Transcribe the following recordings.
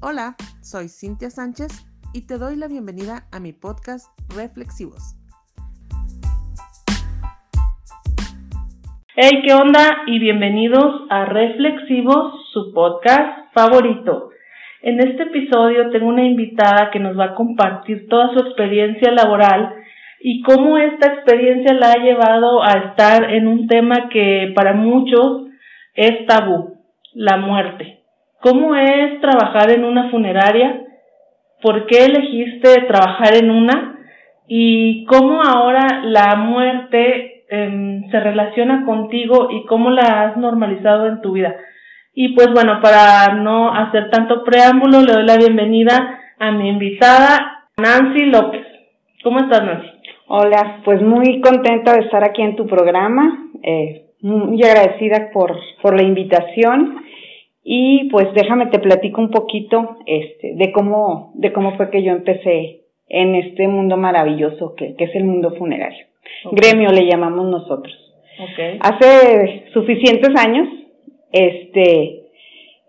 Hola, soy Cintia Sánchez y te doy la bienvenida a mi podcast Reflexivos. Hey, ¿qué onda? Y bienvenidos a Reflexivos, su podcast favorito. En este episodio tengo una invitada que nos va a compartir toda su experiencia laboral y cómo esta experiencia la ha llevado a estar en un tema que para muchos es tabú, la muerte. ¿Cómo es trabajar en una funeraria? ¿Por qué elegiste trabajar en una? ¿Y cómo ahora la muerte em, se relaciona contigo y cómo la has normalizado en tu vida? Y pues bueno, para no hacer tanto preámbulo, le doy la bienvenida a mi invitada, Nancy López. ¿Cómo estás, Nancy? Hola, pues muy contenta de estar aquí en tu programa, eh, muy agradecida por, por la invitación y pues déjame te platico un poquito este, de cómo, de cómo fue que yo empecé en este mundo maravilloso que, que es el mundo funerario. Gremio le llamamos nosotros. Okay. Hace suficientes años, este,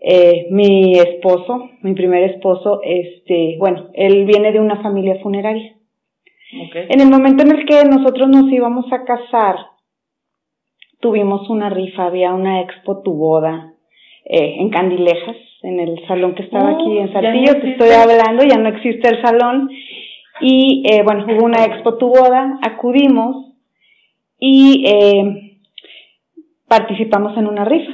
eh, mi esposo, mi primer esposo, este, bueno, él viene de una familia funeraria. Okay. En el momento en el que nosotros nos íbamos a casar, tuvimos una rifa, había una expo tu boda, eh, en Candilejas, en el salón que estaba aquí en Saltillo, te estoy hablando, ya no existe el salón. Y eh, bueno, hubo una expo tu boda, acudimos y eh, participamos en una rifa.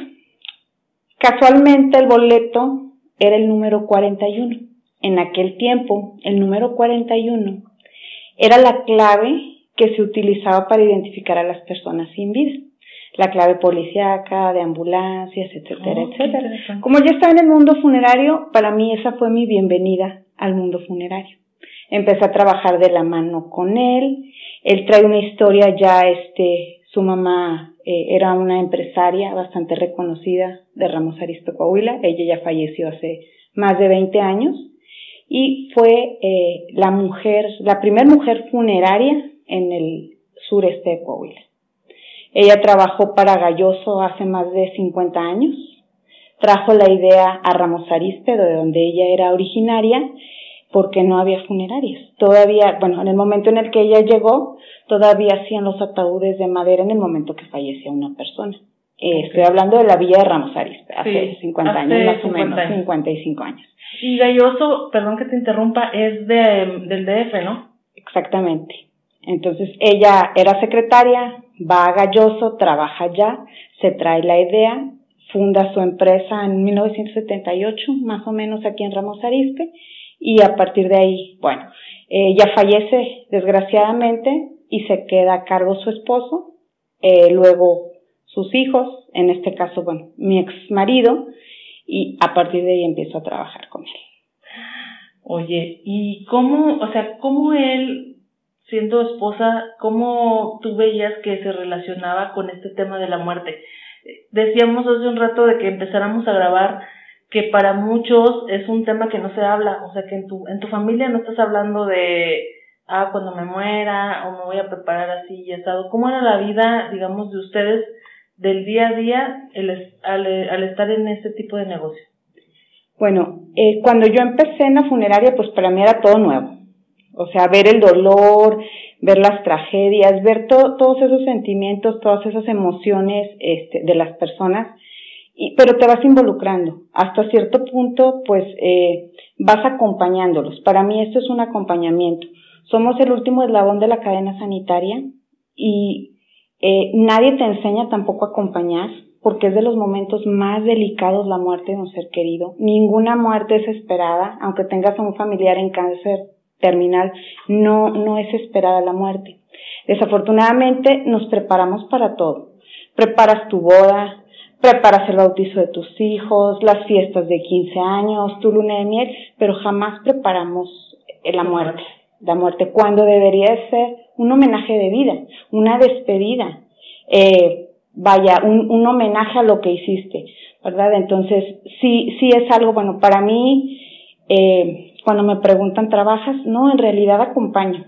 Casualmente el boleto era el número 41. En aquel tiempo, el número 41 era la clave que se utilizaba para identificar a las personas sin vida la clave policíaca, de ambulancias, etcétera, Oh, etcétera. Como yo estaba en el mundo funerario, para mí esa fue mi bienvenida al mundo funerario. Empecé a trabajar de la mano con él. Él trae una historia ya, este, su mamá eh, era una empresaria bastante reconocida de Ramos Arizpe Coahuila. Ella ya falleció hace más de 20 años y fue eh, la mujer, la primera mujer funeraria en el sureste de Coahuila. Ella trabajó para Galloso hace más de 50 años. Trajo la idea a Ramos Arizpe, de donde ella era originaria, porque no había funerarias. Todavía, bueno, en el momento en el que ella llegó, todavía hacían los ataúdes de madera en el momento que fallecía una persona. Eh, Estoy hablando de la villa de Ramos Arizpe, hace Sí, 50 hace años, más o 50 menos, años. 55 años. Y Galloso, perdón que te interrumpa, es de, del DF, ¿no? Exactamente. Entonces ella era secretaria, va a Galloso, trabaja allá, se trae la idea, funda su empresa en 1978, más o menos aquí en Ramos Arizpe, y a partir de ahí, bueno, ella fallece desgraciadamente y se queda a cargo su esposo, eh, luego sus hijos, en este caso, bueno, mi ex marido, y a partir de ahí empiezo a trabajar con él. Oye, ¿y cómo, o sea, cómo él, siendo esposa, cómo tú veías que se relacionaba con este tema de la muerte? Decíamos hace un rato de que empezáramos a grabar que para muchos es un tema que no se habla, o sea, que en tu, en tu familia no estás hablando de, ah, cuando me muera, o me voy a preparar así y asado. ¿Cómo era la vida, digamos, de ustedes del día a día el, al, al estar en este tipo de negocio? Bueno, eh, cuando yo empecé en la funeraria, pues para mí era todo nuevo. O sea, ver el dolor, ver las tragedias, ver to- todos esos sentimientos, todas esas emociones este, de las personas, y, pero te vas involucrando. Hasta cierto punto, pues eh, vas acompañándolos. Para mí esto es un acompañamiento. Somos el último eslabón de la cadena sanitaria y eh, nadie te enseña tampoco a acompañar porque es de los momentos más delicados la muerte de un ser querido. Ninguna muerte es esperada, aunque tengas a un familiar en cáncer terminal, no, no es esperada la muerte. Desafortunadamente nos preparamos para todo. Preparas tu boda, preparas el bautizo de tus hijos, las fiestas de 15 años, tu luna de miel, pero jamás preparamos la muerte, la muerte, cuando debería de ser un homenaje de vida, una despedida. Eh, vaya, un, un homenaje a lo que hiciste, ¿verdad? Entonces, sí, sí es algo, bueno, para mí, eh, cuando me preguntan, ¿trabajas? No, en realidad acompaño.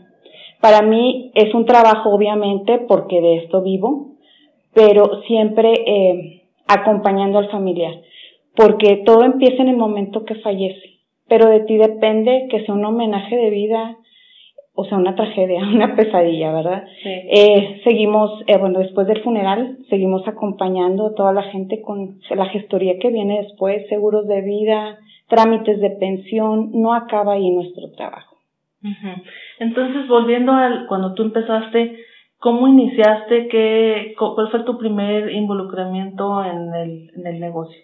Para mí es un trabajo, obviamente, porque de esto vivo, pero siempre eh, acompañando al familiar, porque todo empieza en el momento que fallece. pero de ti depende que sea un homenaje de vida, o sea, una tragedia, una pesadilla, ¿verdad? Sí. Eh, seguimos, eh, bueno, después del funeral, seguimos acompañando a toda la gente con la gestoría que viene después, seguros de vida, trámites de pensión, no acaba ahí nuestro trabajo. Entonces, volviendo al cuando tú empezaste, ¿cómo iniciaste? ¿Qué, cu- ¿Cuál fue tu primer involucramiento en el, en el negocio?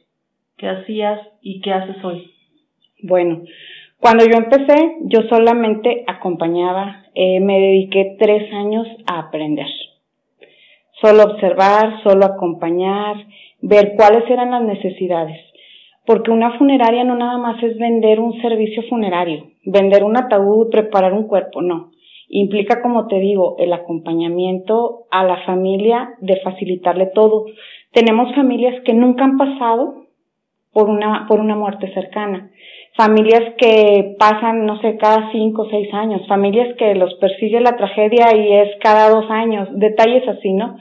¿Qué hacías y qué haces hoy? Bueno, cuando yo empecé, yo solamente acompañaba, eh, me dediqué tres años a aprender. Solo observar, solo acompañar, ver cuáles eran las necesidades. Porque una funeraria no nada más es vender un servicio funerario, vender un ataúd, preparar un cuerpo, no. Implica, como te digo, el acompañamiento a la familia de facilitarle todo. Tenemos familias que nunca han pasado por una, por una muerte cercana. Familias que pasan, no sé, cada cinco o seis años. Familias que los persigue la tragedia y es cada dos años. Detalles así, ¿no?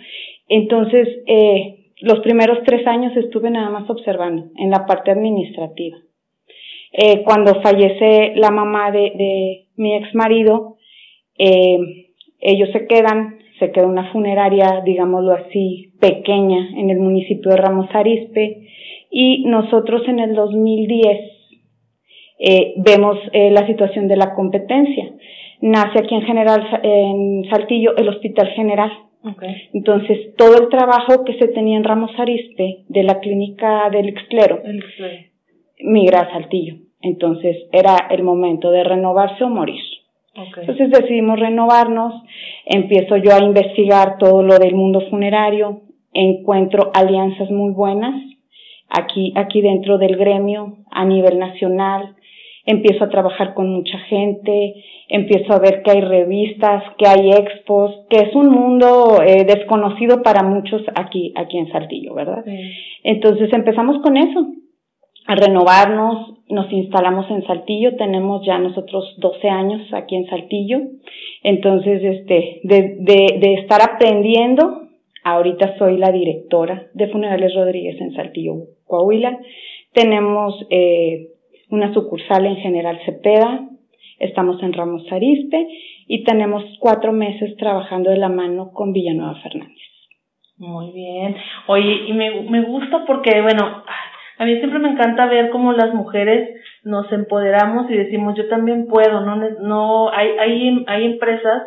Entonces, eh, los primeros tres años estuve nada más observando en la parte administrativa. Eh, cuando fallece la mamá de, de mi ex marido, eh, ellos se quedan, se queda una funeraria, digámoslo así, pequeña en el municipio de Ramos Arizpe y nosotros en el 2010 eh, vemos eh, la situación de la competencia. Nace aquí en general, en Saltillo, el Hospital General. Okay. Entonces, todo el trabajo que se tenía en Ramos Arizpe de la clínica del Exclero El migra a Saltillo. Entonces, era el momento de renovarse o morir. Okay. Entonces decidimos renovarnos, empiezo yo a investigar todo lo del mundo funerario, encuentro alianzas muy buenas aquí, aquí dentro del gremio a nivel nacional, empiezo a trabajar con mucha gente, empiezo a ver que hay revistas, que hay expos, que es un mundo eh, desconocido para muchos aquí, aquí en Saltillo, ¿verdad? Sí. Entonces empezamos con eso, a renovarnos, nos instalamos en Saltillo, tenemos ya nosotros 12 años aquí en Saltillo, entonces este, de, de, de estar aprendiendo, ahorita soy la directora de Funerales Rodríguez en Saltillo, Coahuila, tenemos eh, una sucursal en General Cepeda, estamos en Ramos Arizpe y tenemos cuatro meses trabajando de la mano con Villanueva Fernández. Muy bien. Oye, y me, me gusta porque, bueno, a mí siempre me encanta ver cómo las mujeres nos empoderamos y decimos, yo también puedo, no, no, hay, hay, hay empresas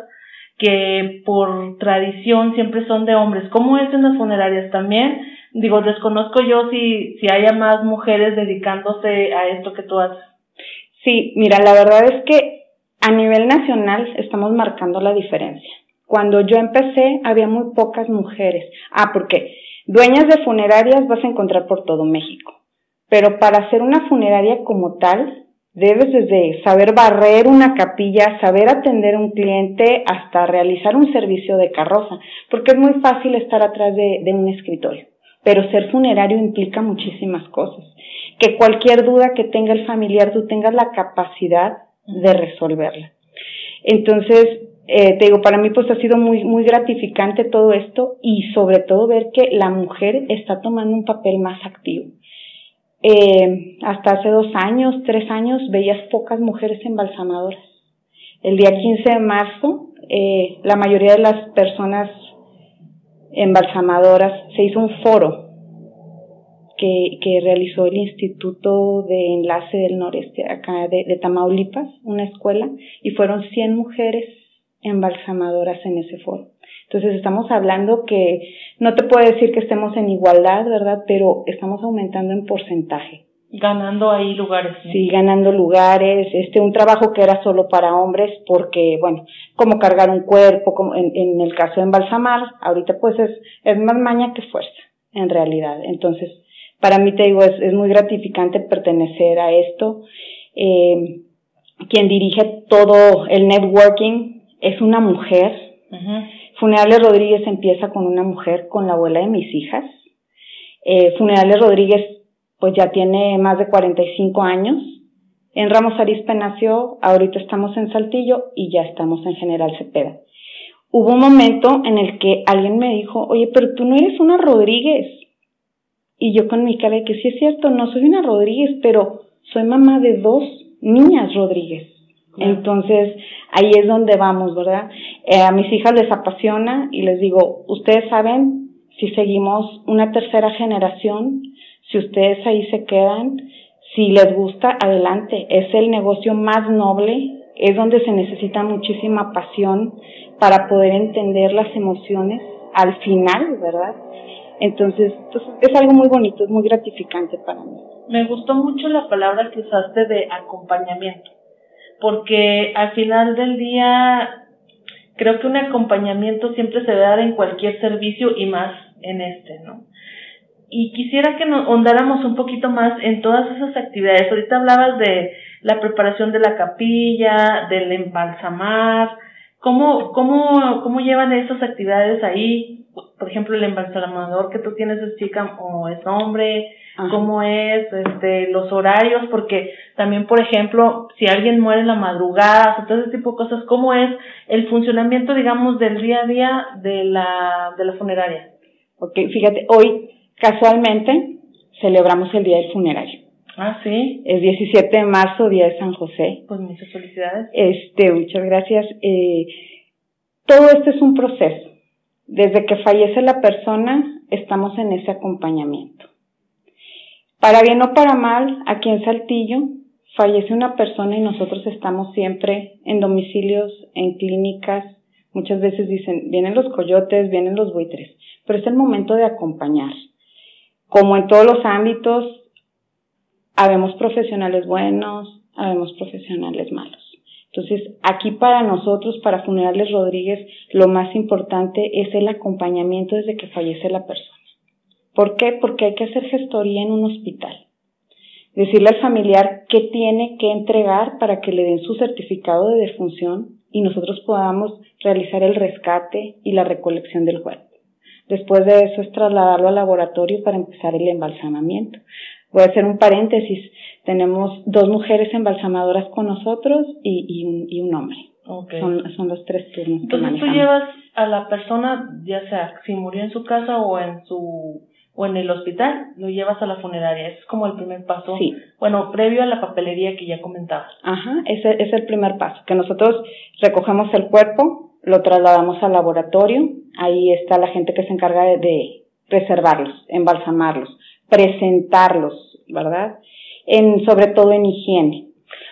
que por tradición siempre son de hombres. ¿Cómo es en las funerarias también? Digo, desconozco yo si, si haya más mujeres dedicándose a esto que tú haces. Sí, mira, la verdad es que a nivel nacional estamos marcando la diferencia. Cuando yo empecé había muy pocas mujeres. Ah, porque dueñas de funerarias vas a encontrar por todo México. Pero para hacer una funeraria como tal, debes desde saber barrer una capilla, saber atender a un cliente, hasta realizar un servicio de carroza, porque es muy fácil estar atrás de, de un escritorio. Pero ser funerario implica muchísimas cosas. Que cualquier duda que tenga el familiar, tú tengas la capacidad de resolverla. Entonces, eh, te digo, para mí pues ha sido muy, muy gratificante todo esto y sobre todo ver que la mujer está tomando un papel más activo. Eh, hasta hace dos años, tres años, veías pocas mujeres embalsamadoras. El día 15 de marzo, eh, la mayoría de las personas embalsamadoras se hizo un foro que, que realizó el Instituto de Enlace del Noreste, acá de, Tamaulipas, una escuela, y fueron 100 mujeres embalsamadoras en ese foro. Entonces estamos hablando que no te puedo decir que estemos en igualdad, ¿verdad? Pero estamos aumentando en porcentaje. Ganando ahí lugares. Sí, ganando lugares, este, un trabajo que era solo para hombres, porque, bueno, como cargar un cuerpo, como en, en el caso de embalsamar, ahorita pues es, es más maña que fuerza, en realidad. Entonces, para mí te digo, es, es muy gratificante pertenecer a esto. Eh, quien dirige todo el networking es una mujer. Funerales Rodríguez empieza con una mujer, con la abuela de mis hijas. Eh, Funerales Rodríguez pues ya tiene más de 45 años. En Ramos Arizpe nació, ahorita estamos en Saltillo y ya estamos en General Cepeda. Hubo un momento en el que alguien me dijo, oye, pero tú no eres una Rodríguez. Y yo con mi cara de que sí es cierto, no soy una Rodríguez, pero soy mamá de dos niñas Rodríguez. Entonces, ahí es donde vamos, ¿verdad? Eh, a mis hijas les apasiona y les digo, ustedes saben si seguimos una tercera generación, si ustedes ahí se quedan, si les gusta, adelante. Es el negocio más noble, es donde se necesita muchísima pasión para poder entender las emociones al final, ¿verdad? Entonces, pues, es algo muy bonito, es muy gratificante para mí. Me gustó mucho la palabra que usaste de acompañamiento, porque al final del día creo que un acompañamiento siempre se debe dar en cualquier servicio y más en este, ¿no? Y quisiera que nos ondáramos un poquito más en todas esas actividades. Ahorita hablabas de la preparación de la capilla, del embalsamar, ¿cómo, cómo, cómo llevan esas actividades ahí? Por ejemplo, el embalsamador que tú tienes es chica o es hombre, cómo es, este, los horarios, porque también, por ejemplo, si alguien muere en la madrugada, todo ese tipo de cosas, cómo es el funcionamiento, digamos, del día a día de la, de la funeraria. Ok, fíjate, hoy casualmente celebramos el día del funerario. Ah, sí. El 17 de marzo, día de San José. Pues muchas felicidades. Este, muchas gracias. Eh, todo esto es un proceso. Desde que fallece la persona, estamos en ese acompañamiento. Para bien o para mal, aquí en Saltillo fallece una persona y nosotros estamos siempre en domicilios, en clínicas. Muchas veces dicen, vienen los coyotes, vienen los buitres, pero es el momento de acompañar. Como en todos los ámbitos, habemos profesionales buenos, habemos profesionales malos. Entonces, aquí para nosotros, para Funerales Rodríguez, lo más importante es el acompañamiento desde que fallece la persona. ¿Por qué? Porque hay que hacer gestoría en un hospital. Decirle al familiar qué tiene que entregar para que le den su certificado de defunción y nosotros podamos realizar el rescate y la recolección del cuerpo. Después de eso es trasladarlo al laboratorio para empezar el embalsamamiento. Voy a hacer un paréntesis. Tenemos dos mujeres embalsamadoras con nosotros y, y, un, hombre. Son, son los tres turnos. Entonces tú llevas a la persona, ya sea si murió en su casa o en su o en el hospital, lo llevas a la funeraria. es como el primer paso. Sí. Bueno, previo a la papelería que ya comentabas. Ajá, ese es el primer paso, que nosotros recogemos el cuerpo, lo trasladamos al laboratorio, ahí está la gente que se encarga de, de preservarlos, embalsamarlos, presentarlos, ¿verdad? En, sobre todo en higiene.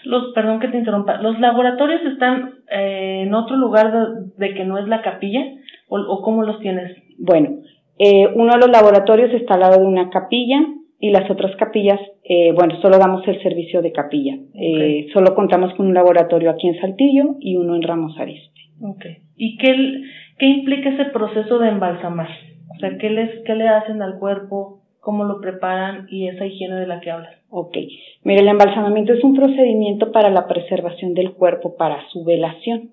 Los, perdón que te interrumpa, ¿los laboratorios están eh, en otro lugar de, que no es la capilla? ¿O, o cómo los tienes? Bueno, eh, uno de los laboratorios está al lado de una capilla y las otras capillas, eh, bueno, solo damos el servicio de capilla. Eh, solo contamos con un laboratorio aquí en Saltillo y uno en Ramos Arizpe. Okay. ¿Y qué, qué implica ese proceso de embalsamar? O sea, ¿qué, les, ¿qué le hacen al cuerpo? ¿Cómo lo preparan? Y esa higiene de la que hablas. Ok. Mire, el embalsamamiento es un procedimiento para la preservación del cuerpo, para su velación.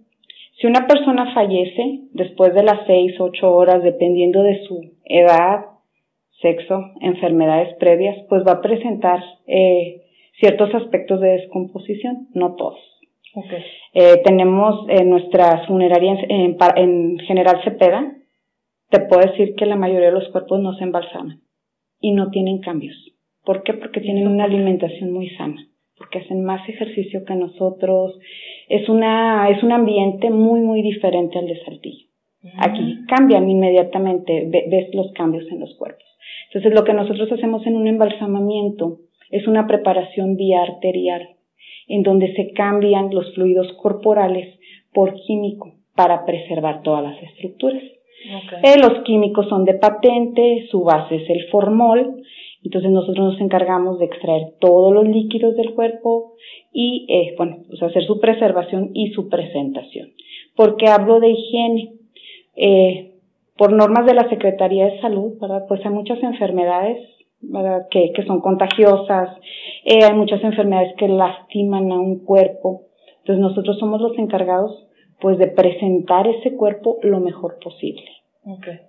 Si una persona fallece después de las seis, ocho horas, dependiendo de su edad, sexo, enfermedades previas, pues va a presentar eh, ciertos aspectos de descomposición, no todos. Okay. Eh, tenemos en nuestras funerarias en, en, General Cepeda, te puedo decir que la mayoría de los cuerpos no se embalsaman y no tienen cambios. ¿Por qué? Porque tienen una alimentación muy sana porque hacen más ejercicio que nosotros. Es una, es un ambiente muy, muy diferente al de Saltillo. Aquí cambian inmediatamente, ves los cambios en los cuerpos. Entonces lo que nosotros hacemos en un embalsamamiento es una preparación vía arterial, en donde se cambian los fluidos corporales por químico para preservar todas las estructuras. Eh, los químicos son de patente, su base es el formol, entonces nosotros nos encargamos de extraer todos los líquidos del cuerpo y, eh, bueno, pues hacer su preservación y su presentación. Porque hablo de higiene. Eh, por normas de la Secretaría de Salud, ¿verdad? Pues hay muchas enfermedades, Que, que son contagiosas, eh, hay muchas enfermedades que lastiman a un cuerpo. Entonces nosotros somos los encargados, pues, de presentar ese cuerpo lo mejor posible. Okay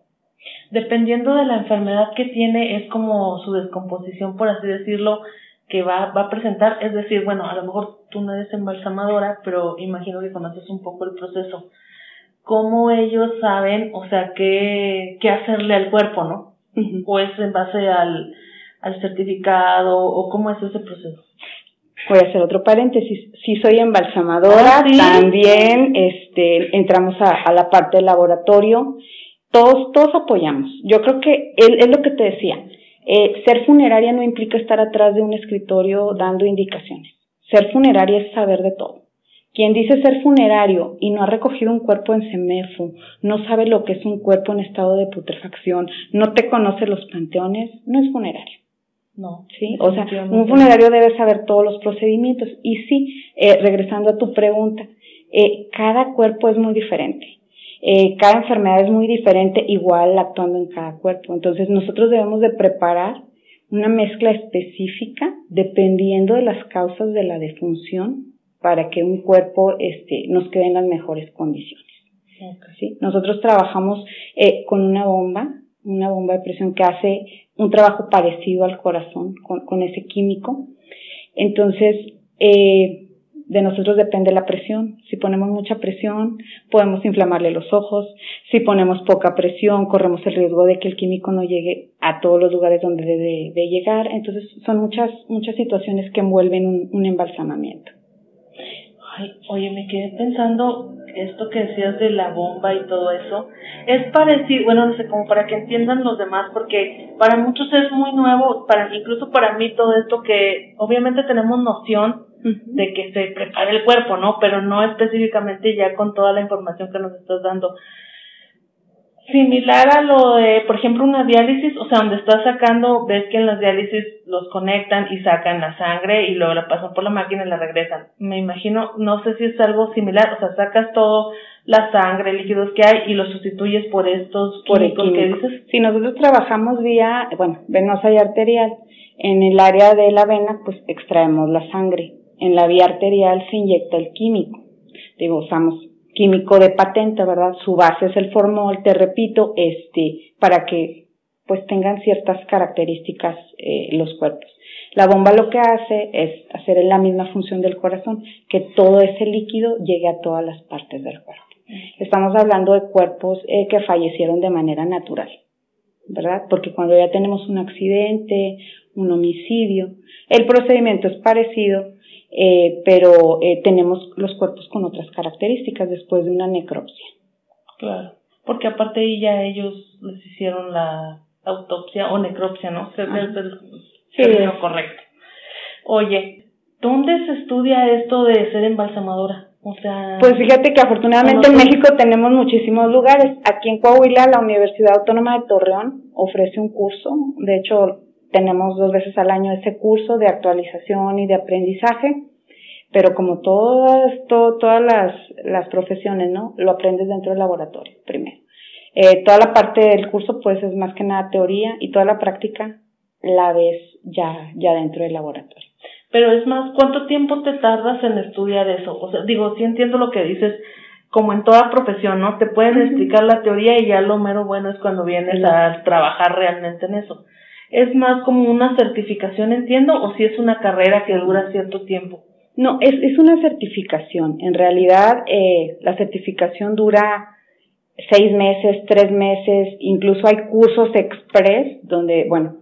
dependiendo de la enfermedad que tiene, es como su descomposición, por así decirlo, que va, va a presentar. Es decir, bueno, a lo mejor tú no eres embalsamadora, pero imagino que conoces un poco el proceso. ¿Cómo ellos saben, o sea, qué, qué hacerle al cuerpo, no? O es en base al, al certificado, o cómo es ese proceso? Voy a hacer otro paréntesis. Sí soy embalsamadora, Ah, ¿sí? también este, entramos a, a la parte del laboratorio. Todos, todos apoyamos. Yo creo que es, es lo que te decía. Eh, ser funeraria no implica estar atrás de un escritorio dando indicaciones. Ser funeraria es saber de todo. Quien dice ser funerario y no ha recogido un cuerpo en CEMEFU, no sabe lo que es un cuerpo en estado de putrefacción, no te conoce los panteones, no es funerario. No. ¿sí? O sea, un funerario debe saber todos los procedimientos. Y sí, eh, regresando a tu pregunta, eh, cada cuerpo es muy diferente. Eh, cada enfermedad es muy diferente, igual actuando en cada cuerpo. Entonces, nosotros debemos de preparar una mezcla específica dependiendo de las causas de la defunción para que un cuerpo este, nos quede en las mejores condiciones. Ok. ¿sí? Nosotros trabajamos eh, con una bomba, una bomba de presión que hace un trabajo parecido al corazón con, con ese químico. Entonces, eh, de nosotros depende la presión. Si ponemos mucha presión, podemos inflamarle los ojos. Si ponemos poca presión, corremos el riesgo de que el químico no llegue a todos los lugares donde debe de llegar. Entonces, son muchas, muchas situaciones que envuelven un, un embalsamamiento. Ay, oye, me quedé pensando esto que decías de la bomba y todo eso. Es parecido, bueno, no sé, como para que entiendan los demás, porque para muchos es muy nuevo, para incluso para mí todo esto que obviamente tenemos noción de que se prepara el cuerpo, ¿no? Pero no específicamente ya con toda la información que nos estás dando. Similar a lo de, por ejemplo, una diálisis, o sea, donde estás sacando, ves que en las diálisis los conectan y sacan la sangre y luego la pasan por la máquina y la regresan. Me imagino, no sé si es algo similar, o sea, sacas todo la sangre, líquidos que hay y los sustituyes por estos por químicos que dices. Si nosotros trabajamos vía, bueno, venosa y arterial, en el área de la vena, pues extraemos la sangre. En la vía arterial se inyecta el químico. Digo, usamos químico de patente, ¿verdad? Su base es el formol, te repito, este, para que pues tengan ciertas características eh, los cuerpos. La bomba lo que hace es hacer la misma función del corazón, que todo ese líquido llegue a todas las partes del cuerpo. Estamos hablando de cuerpos eh, que fallecieron de manera natural, ¿verdad? Porque cuando ya tenemos un accidente, un homicidio, el procedimiento es parecido, eh, pero eh, tenemos los cuerpos con otras características después de una necropsia. Claro. Porque aparte ahí ya ellos les hicieron la autopsia o necropsia, ¿no? El Sí. término correcto. Oye, ¿dónde se estudia esto de ser embalsamadora? O sea, Pues fíjate que afortunadamente en México tenemos muchísimos lugares. Aquí en Coahuila, la Universidad Autónoma de Torreón ofrece un curso. De hecho, tenemos dos veces al año ese curso de actualización y de aprendizaje. Pero como todas, to- todas las, las profesiones, ¿no? Lo aprendes dentro del laboratorio primero. Eh, toda la parte del curso, pues, es más que nada teoría y toda la práctica la ves ya, ya dentro del laboratorio. Pero es más, ¿cuánto tiempo te tardas en estudiar eso? O sea, digo, sí entiendo lo que dices, como en toda profesión, ¿no? Te pueden explicar la teoría y ya lo mero bueno es cuando vienes a trabajar realmente en eso. ¿Es más como una certificación, entiendo, o si es una carrera que dura cierto tiempo? No, es, es una certificación. En realidad, eh, la certificación dura seis meses, tres meses, incluso hay cursos express donde, bueno,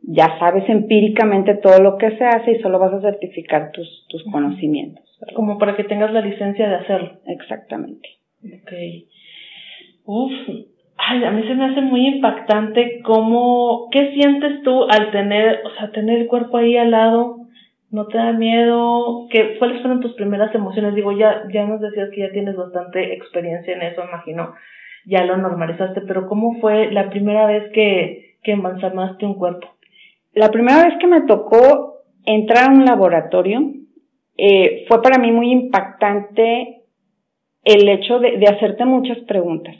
ya sabes empíricamente todo lo que se hace y solo vas a certificar tus, tus conocimientos. ¿verdad? Como para que tengas la licencia de hacerlo. Exactamente. Ok. Uf, ay, a mí se me hace muy impactante cómo, ¿qué sientes tú al tener, o sea, tener el cuerpo ahí al lado? ¿No te da miedo? ¿Qué, ¿Cuáles fueron tus primeras emociones? Digo, ya, ya nos decías que ya tienes bastante experiencia en eso, imagino, ya lo normalizaste, pero ¿cómo fue la primera vez que, que embalsamaste un cuerpo? La primera vez que me tocó entrar a un laboratorio, eh, fue para mí muy impactante el hecho de, de hacerte muchas preguntas.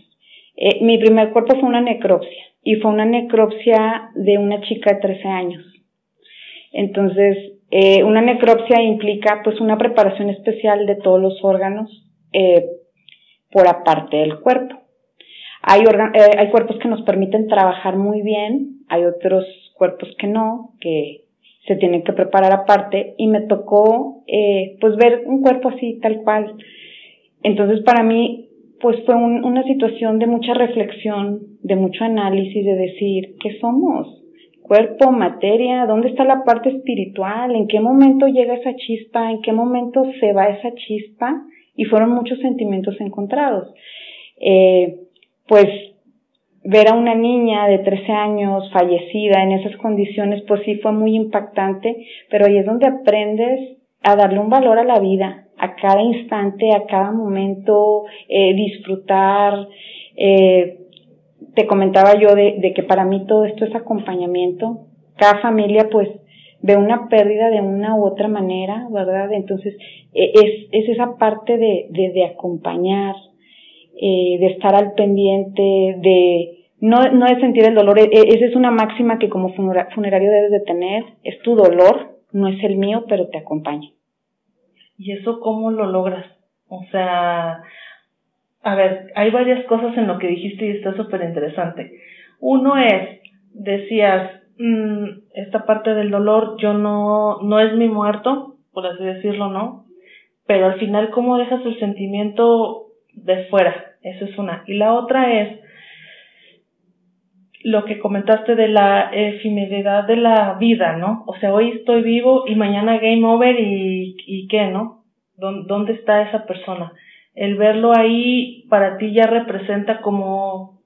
Eh, mi primer cuerpo fue una necropsia y fue una necropsia de una chica de 13 años. Entonces, eh, una necropsia implica pues una preparación especial de todos los órganos eh, por aparte del cuerpo. Hay, hay cuerpos que nos permiten trabajar muy bien, hay otros cuerpos que no, que se tienen que preparar aparte y me tocó pues ver un cuerpo así tal cual. Entonces para mí pues fue un- una situación de mucha reflexión, de mucho análisis, de decir, ¿qué somos? cuerpo, materia, ¿dónde está la parte espiritual? ¿En qué momento llega esa chispa? ¿En qué momento se va esa chispa? Y fueron muchos sentimientos encontrados. Eh, pues ver a una niña de 13 años fallecida en esas condiciones, pues sí fue muy impactante, pero ahí es donde aprendes a darle un valor a la vida, a cada instante, a cada momento, eh, disfrutar. Eh, te comentaba yo de, de, que para mí todo esto es acompañamiento. Cada familia pues ve una pérdida de una u otra manera, ¿verdad? Entonces e, es, es esa parte de, acompañar, eh, de estar al pendiente, de no, sentir el dolor. E, e, esa es una máxima que como funerario debes de tener. Es tu dolor, no es el mío, pero te acompaña. ¿Y eso cómo lo logras? O sea, a ver, hay varias cosas en lo que dijiste y está súper interesante. Uno es, decías, mmm, esta parte del dolor, yo no, no es mi muerto, por así decirlo, ¿no? Pero al final, ¿cómo dejas el sentimiento de fuera? Eso es una. Y la otra es, lo que comentaste de la efemeridad de la vida, ¿no? O sea, hoy estoy vivo y mañana game over y, y qué, ¿no? ¿Dónde está esa persona? El verlo ahí para ti ya representa como,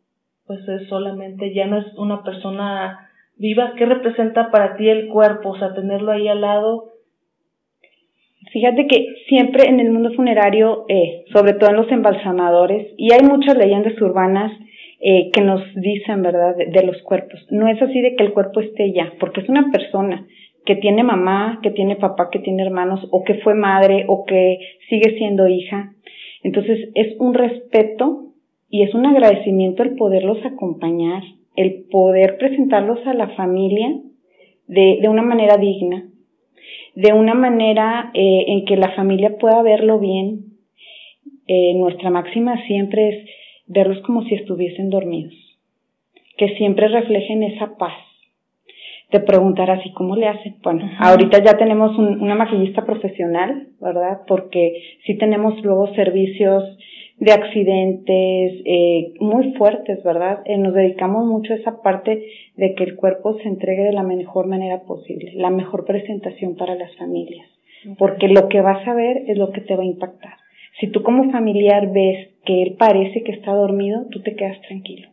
pues es solamente, ya no es una persona viva. ¿Qué representa para ti el cuerpo? O sea, tenerlo ahí al lado. Fíjate que siempre en el mundo funerario, eh, sobre todo en los embalsamadores, y hay muchas leyendas urbanas, eh, que nos dicen, ¿verdad?, de, los cuerpos. No es así de que el cuerpo esté ya, porque es una persona que tiene mamá, que tiene papá, que tiene hermanos, o que fue madre, o que sigue siendo hija. Entonces es un respeto y es un agradecimiento el poderlos acompañar, el poder presentarlos a la familia de, de una manera digna, de una manera eh, en que la familia pueda verlo bien. Eh, nuestra máxima siempre es verlos como si estuviesen dormidos, que siempre reflejen esa paz. Te preguntarás, ¿y cómo le hacen? Bueno, ahorita ya tenemos una maquillista profesional, ¿verdad? Porque sí tenemos luego servicios de accidentes eh, muy fuertes, ¿verdad? Eh, nos dedicamos mucho a esa parte de que el cuerpo se entregue de la mejor manera posible, la mejor presentación para las familias, porque lo que vas a ver es lo que te va a impactar. Si tú como familiar ves que él parece que está dormido, tú te quedas tranquilo.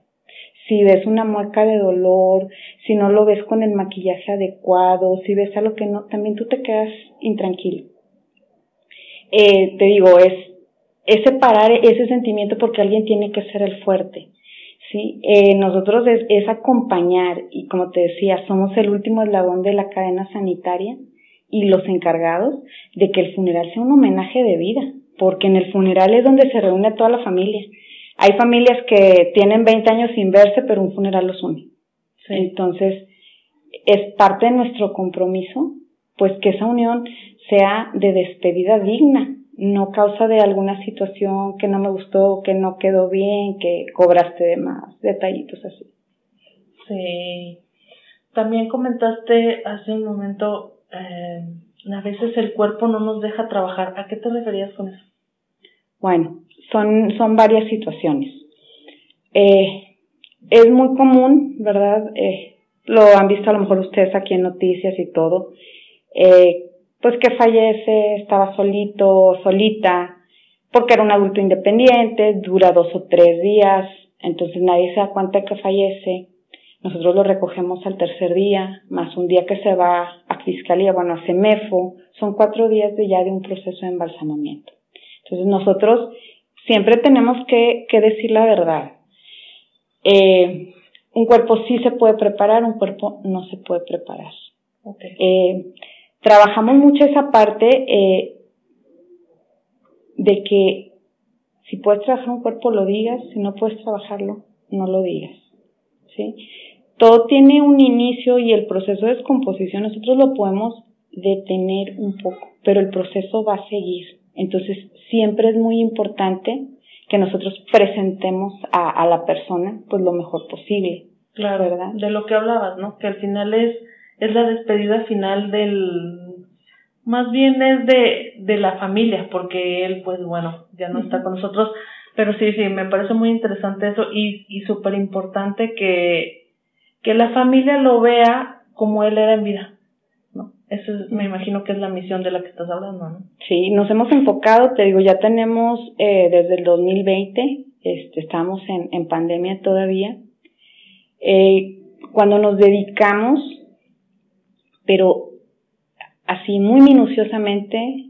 Si ves una mueca de dolor, si no lo ves con el maquillaje adecuado, si ves algo que no, también tú te quedas intranquilo. Eh, te digo, es, es separar ese sentimiento porque alguien tiene que ser el fuerte. ¿sí? Eh, nosotros es, es acompañar y como te decía, somos el último eslabón de la cadena sanitaria y los encargados de que el funeral sea un homenaje de vida porque en el funeral es donde se reúne toda la familia. Hay familias que tienen 20 años sin verse, pero un funeral los une. Entonces, es parte de nuestro compromiso, pues que esa unión sea de despedida digna, no causa de alguna situación que no me gustó, que no quedó bien, que cobraste de más, detallitos así. Sí. También comentaste hace un momento eh, a veces el cuerpo no nos deja trabajar. ¿A qué te referías con eso? Bueno, son, son varias situaciones. Eh, es muy común, ¿verdad? Eh, lo han visto a lo mejor ustedes aquí en noticias y todo. Eh, pues que fallece, estaba solito, solita, porque era un adulto independiente, dura dos o tres días, entonces nadie se da cuenta que fallece nosotros lo recogemos al tercer día, más un día que se va a fiscalía, bueno, a CEMEFO, son cuatro días de ya de un proceso de embalsamamiento. Entonces nosotros siempre tenemos que, que decir la verdad. Eh, un cuerpo sí se puede preparar, un cuerpo no se puede preparar. Eh, trabajamos mucho esa parte eh, de que si puedes trabajar un cuerpo lo digas, si no puedes trabajarlo, no lo digas. ¿sí? Todo tiene un inicio y el proceso de descomposición nosotros lo podemos detener un poco, pero el proceso va a seguir. Entonces, siempre es muy importante que nosotros presentemos a, a la persona pues lo mejor posible. Claro, ¿verdad? De lo que hablabas, ¿no? Que al final es, es la despedida final del, más bien es de, de la familia, porque él, pues bueno, ya no está con nosotros, pero sí, sí, me parece muy interesante eso y, y súper importante que, que la familia lo vea como él era en vida. ¿no? Eso me imagino que es la misión de la que estás hablando, ¿no? Sí, nos hemos enfocado, te digo, ya tenemos eh, desde el 2020, este, estamos en, en pandemia todavía. Eh, cuando nos dedicamos, pero así muy minuciosamente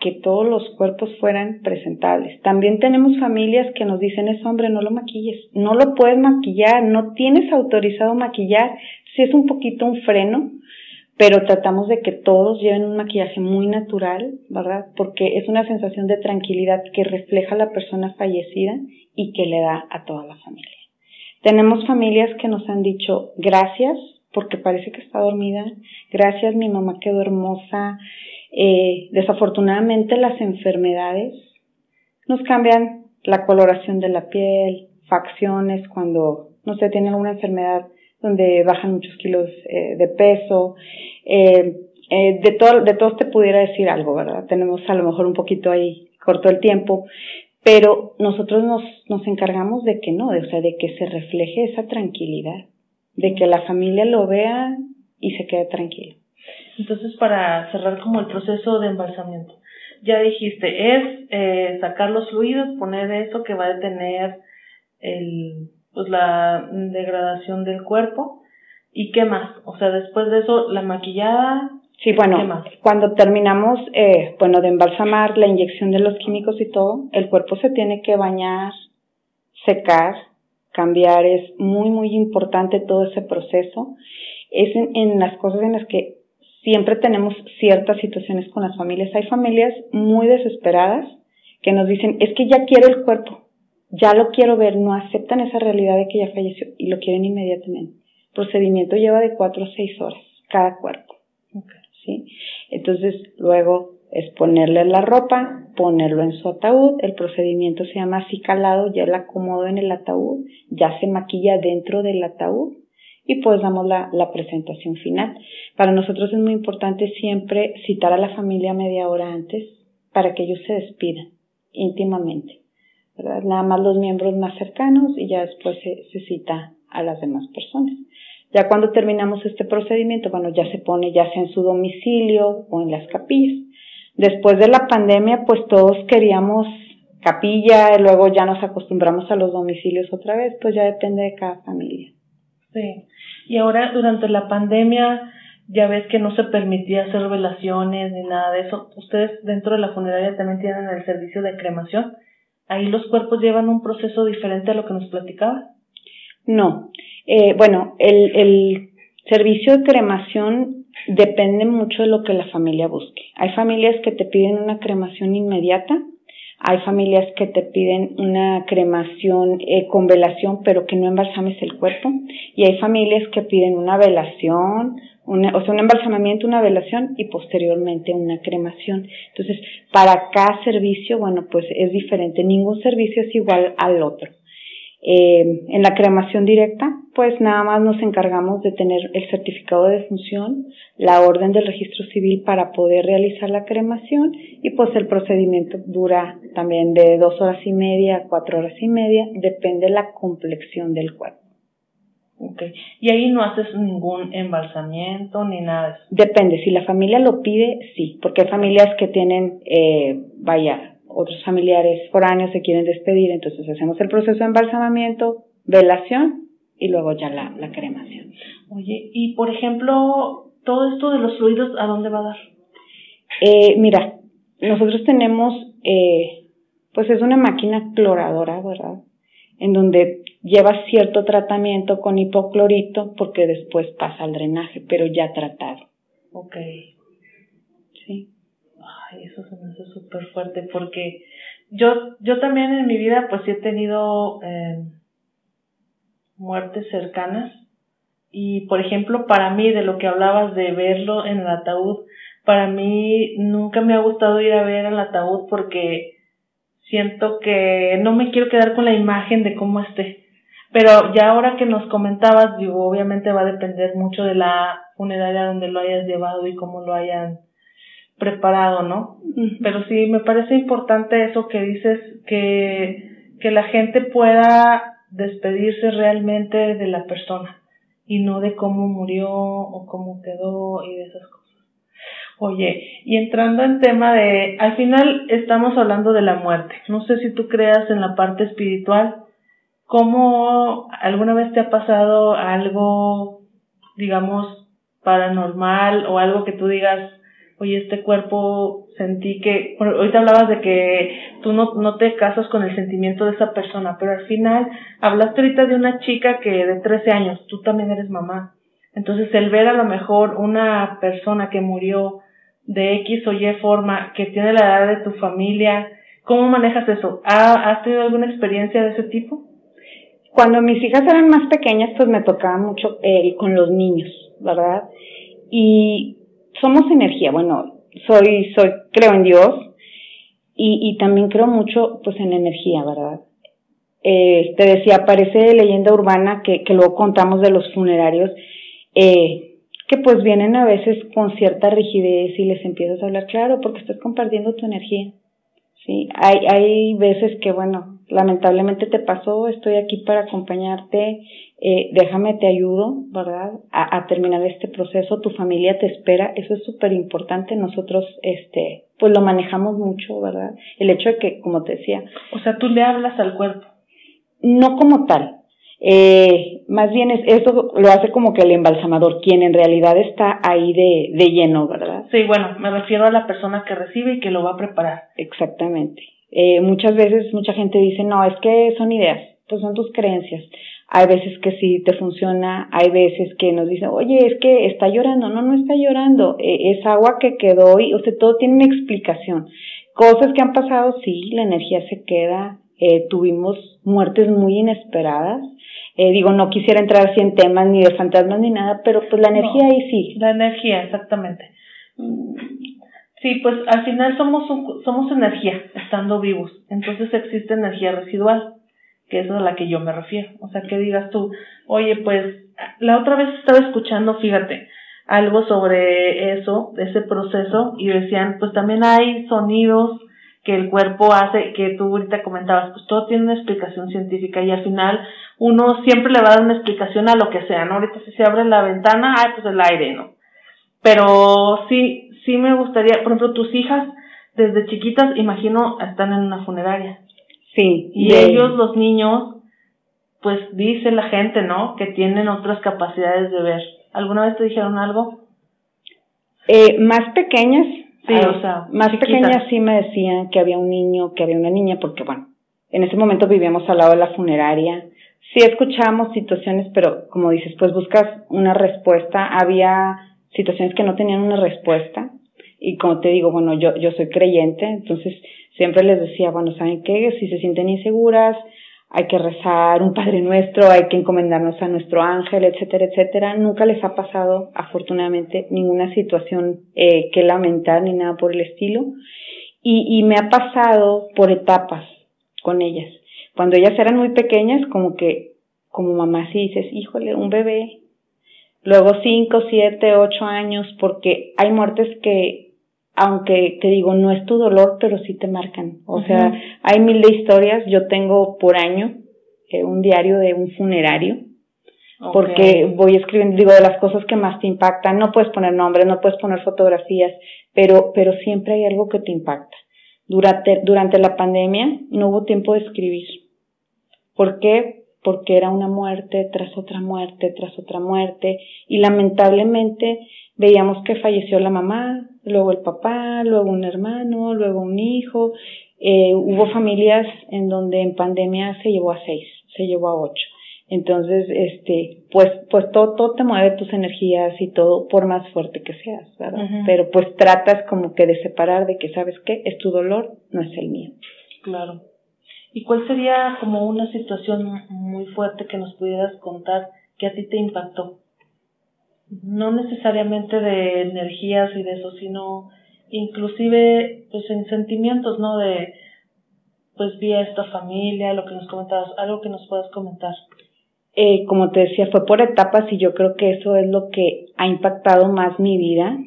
que todos los cuerpos fueran presentables. También tenemos familias que nos dicen, es hombre, no lo maquilles, no lo puedes maquillar, no tienes autorizado maquillar, si es un poquito un freno, pero tratamos de que todos lleven un maquillaje muy natural, ¿verdad? Porque es una sensación de tranquilidad que refleja la persona fallecida y que le da a toda la familia. Tenemos familias que nos han dicho gracias porque parece que está dormida, gracias mi mamá quedó hermosa, eh, desafortunadamente las enfermedades nos cambian la coloración de la piel, facciones cuando no se tiene alguna enfermedad donde bajan muchos kilos eh, de peso. Eh, eh, de, todo, de todos te pudiera decir algo, ¿verdad? Tenemos a lo mejor un poquito ahí corto el tiempo, pero nosotros nos, nos encargamos de que no, de, o sea, de que se refleje esa tranquilidad, de que la familia lo vea y se quede tranquila. Entonces, para cerrar como el proceso de embalsamiento, ya dijiste, es eh, sacar los fluidos, poner eso que va a detener el, pues la degradación del cuerpo. ¿Y qué más? O sea, después de eso, la maquillada. Sí, bueno, cuando terminamos, eh, bueno, de embalsamar, la inyección de los químicos y todo, el cuerpo se tiene que bañar, secar, cambiar, es muy, muy importante todo ese proceso. Es en, en las cosas en las que siempre tenemos ciertas situaciones con las familias. Hay familias muy desesperadas que nos dicen, es que ya quiero el cuerpo, ya lo quiero ver, no aceptan esa realidad de que ya falleció y lo quieren inmediatamente. El procedimiento lleva de cuatro a seis horas cada cuerpo. ¿sí? Entonces, luego es ponerle la ropa, ponerlo en su ataúd, el procedimiento se llama así calado, ya la acomodo en el ataúd, ya se maquilla dentro del ataúd y pues damos la, presentación final. Para nosotros es muy importante siempre citar a la familia media hora antes para que ellos se despidan íntimamente. Nada más los miembros más cercanos y ya después se, se cita a las demás personas. Ya cuando terminamos este procedimiento, bueno, ya se pone ya sea en su domicilio o en las capillas. Después de la pandemia, pues todos queríamos capilla, y luego ya nos acostumbramos a los domicilios otra vez, pues ya depende de cada familia. Sí. Y ahora durante la pandemia ya ves que no se permitía hacer velaciones ni nada de eso. Ustedes dentro de la funeraria también tienen el servicio de cremación. Ahí los cuerpos llevan un proceso diferente a lo que nos platicaba. No. Eh, bueno, el, el servicio de cremación depende mucho de lo que la familia busque. Hay familias que te piden una cremación inmediata hay familias que te piden una cremación eh, con velación, pero que no embalsames el cuerpo. Y hay familias que piden una velación, una, o sea, un embalsamamiento, una velación y posteriormente una cremación. Entonces, para cada servicio, bueno, pues es diferente. Ningún servicio es igual al otro. Eh, en la cremación directa, pues nada más nos encargamos de tener el certificado de función, la orden del registro civil para poder realizar la cremación y pues el procedimiento dura también de dos horas y media a cuatro horas y media, depende de la complexión del cuerpo. Okay. Y ahí no haces ningún embalsamiento ni nada. Depende, si la familia lo pide, sí, porque hay familias que tienen, eh, vaya, otros familiares foráneos se quieren despedir, entonces hacemos el proceso de embalsamamiento, velación y luego ya la, la cremación. Oye, y por ejemplo, todo esto de los fluidos, ¿a dónde va a dar? Eh, mira, nosotros tenemos, eh, pues es una máquina cloradora, ¿verdad? En donde lleva cierto tratamiento con hipoclorito porque después pasa al drenaje, pero ya tratado. Ok. Sí. Eso se me hace súper fuerte porque yo, yo también en mi vida pues he tenido eh, muertes cercanas y por ejemplo para mí de lo que hablabas de verlo en el ataúd, para mí nunca me ha gustado ir a ver el ataúd porque siento que no me quiero quedar con la imagen de cómo esté. Pero ya ahora que nos comentabas, digo, obviamente va a depender mucho de la funeraria donde lo hayas llevado y cómo lo hayan preparado, ¿no? Pero sí, me parece importante eso que dices, que, que la gente pueda despedirse realmente de la persona y no de cómo murió o cómo quedó y de esas cosas. Oye, y entrando en tema de, al final estamos hablando de la muerte. No sé si tú creas en la parte espiritual. ¿Cómo alguna vez te ha pasado algo, digamos, paranormal o algo que tú digas, oye, este cuerpo sentí que, bueno, ahorita hablabas de que tú no, no te casas con el sentimiento de esa persona, pero al final hablaste ahorita de una chica que de 13 años, tú también eres mamá. Entonces el ver a lo mejor una persona que murió de X o Y forma, que tiene la edad de tu familia, ¿cómo manejas eso? ¿Has tenido alguna experiencia de ese tipo? Cuando mis hijas eran más pequeñas, pues me tocaba mucho eh, con los niños, ¿verdad? Y somos energía, bueno, soy, soy, creo en Dios y, y también creo mucho, pues, en energía, ¿verdad? Eh, te decía, parece leyenda urbana que, que luego contamos de los funerarios, eh, que pues vienen a veces con cierta rigidez y les empiezas a hablar, claro, porque estás compartiendo tu energía. Sí, hay, hay veces que, bueno, lamentablemente te pasó, estoy aquí para acompañarte, eh, déjame te ayudo, ¿verdad? A, a, terminar este proceso, tu familia te espera, eso es súper importante, nosotros, este, pues lo manejamos mucho, ¿verdad? El hecho de que, como te decía. O sea, tú le hablas al cuerpo. No como tal, eh, más bien es, eso lo hace como que el embalsamador, quien en realidad está ahí de, de lleno, ¿verdad? Sí, bueno, me refiero a la persona que recibe y que lo va a preparar. Exactamente. Eh, muchas veces mucha gente dice, no, es que son ideas, pues son tus creencias. Hay veces que sí te funciona, hay veces que nos dicen, oye, es que está llorando, no, no está llorando, eh, es agua que quedó y, o sea, todo tiene una explicación. Cosas que han pasado, sí, la energía se queda, eh, tuvimos muertes muy inesperadas, eh, digo, no quisiera entrar así en temas ni de fantasmas ni nada, pero pues la energía ahí sí. La energía, exactamente. Sí, pues al final somos, somos energía, estando vivos. Entonces existe energía residual, que es a la que yo me refiero. O sea, que digas tú, oye, pues la otra vez estaba escuchando, fíjate, algo sobre eso, ese proceso, y decían, pues también hay sonidos que el cuerpo hace, que tú ahorita comentabas, pues todo tiene una explicación científica y al final uno siempre le va a dar una explicación a lo que sea, ¿no? Ahorita si se abre la ventana, ay, pues el aire, ¿no? Pero sí, sí me gustaría, por ejemplo, tus hijas desde chiquitas, imagino, están en una funeraria. Sí. Y ellos, los niños, pues dice la gente, ¿no? Que tienen otras capacidades de ver. ¿Alguna vez te dijeron algo? Eh, más pequeñas, sí, ah, o sea, más pequeñas sí me decían que había un niño, que había una niña, porque bueno, en ese momento vivíamos al lado de la funeraria sí escuchamos situaciones, pero como dices, pues buscas una respuesta. Había situaciones que no tenían una respuesta. Y como te digo, bueno, yo, yo soy creyente, entonces siempre les decía, bueno, ¿saben qué? Si se sienten inseguras, hay que rezar un Padre Nuestro, hay que encomendarnos a nuestro ángel, etcétera, etcétera. Nunca les ha pasado, afortunadamente, ninguna situación eh, que lamentar ni nada por el estilo. Y, y me ha pasado por etapas con ellas. Cuando ellas eran muy pequeñas, como que, como mamá sí dices, híjole, un bebé. Luego cinco, siete, ocho años, porque hay muertes que, aunque te digo, no es tu dolor, pero sí te marcan. O sea, hay mil de historias. Yo tengo por año eh, un diario de un funerario. Porque voy escribiendo, digo, de las cosas que más te impactan, no puedes poner nombres, no puedes poner fotografías, pero, pero siempre hay algo que te impacta. Durante, durante la pandemia no hubo tiempo de escribir ¿Por qué? Porque era una muerte tras otra muerte, tras otra muerte, y lamentablemente veíamos que falleció la mamá, luego el papá, luego un hermano, luego un hijo. Eh, hubo familias en donde en pandemia se llevó a seis, se llevó a ocho. Entonces, este, pues, pues todo, todo te mueve tus energías y todo, por más fuerte que seas, ¿verdad? Pero pues tratas como que de separar de que, ¿sabes qué? Es tu dolor, no es el mío. Claro. ¿Y cuál sería como una situación muy fuerte que nos pudieras contar que a ti te impactó? No necesariamente de energías y de eso, sino inclusive pues en sentimientos, ¿no? De pues vi a esta familia, lo que nos comentabas, algo que nos puedas comentar. Eh, como te decía, fue por etapas y yo creo que eso es lo que ha impactado más mi vida.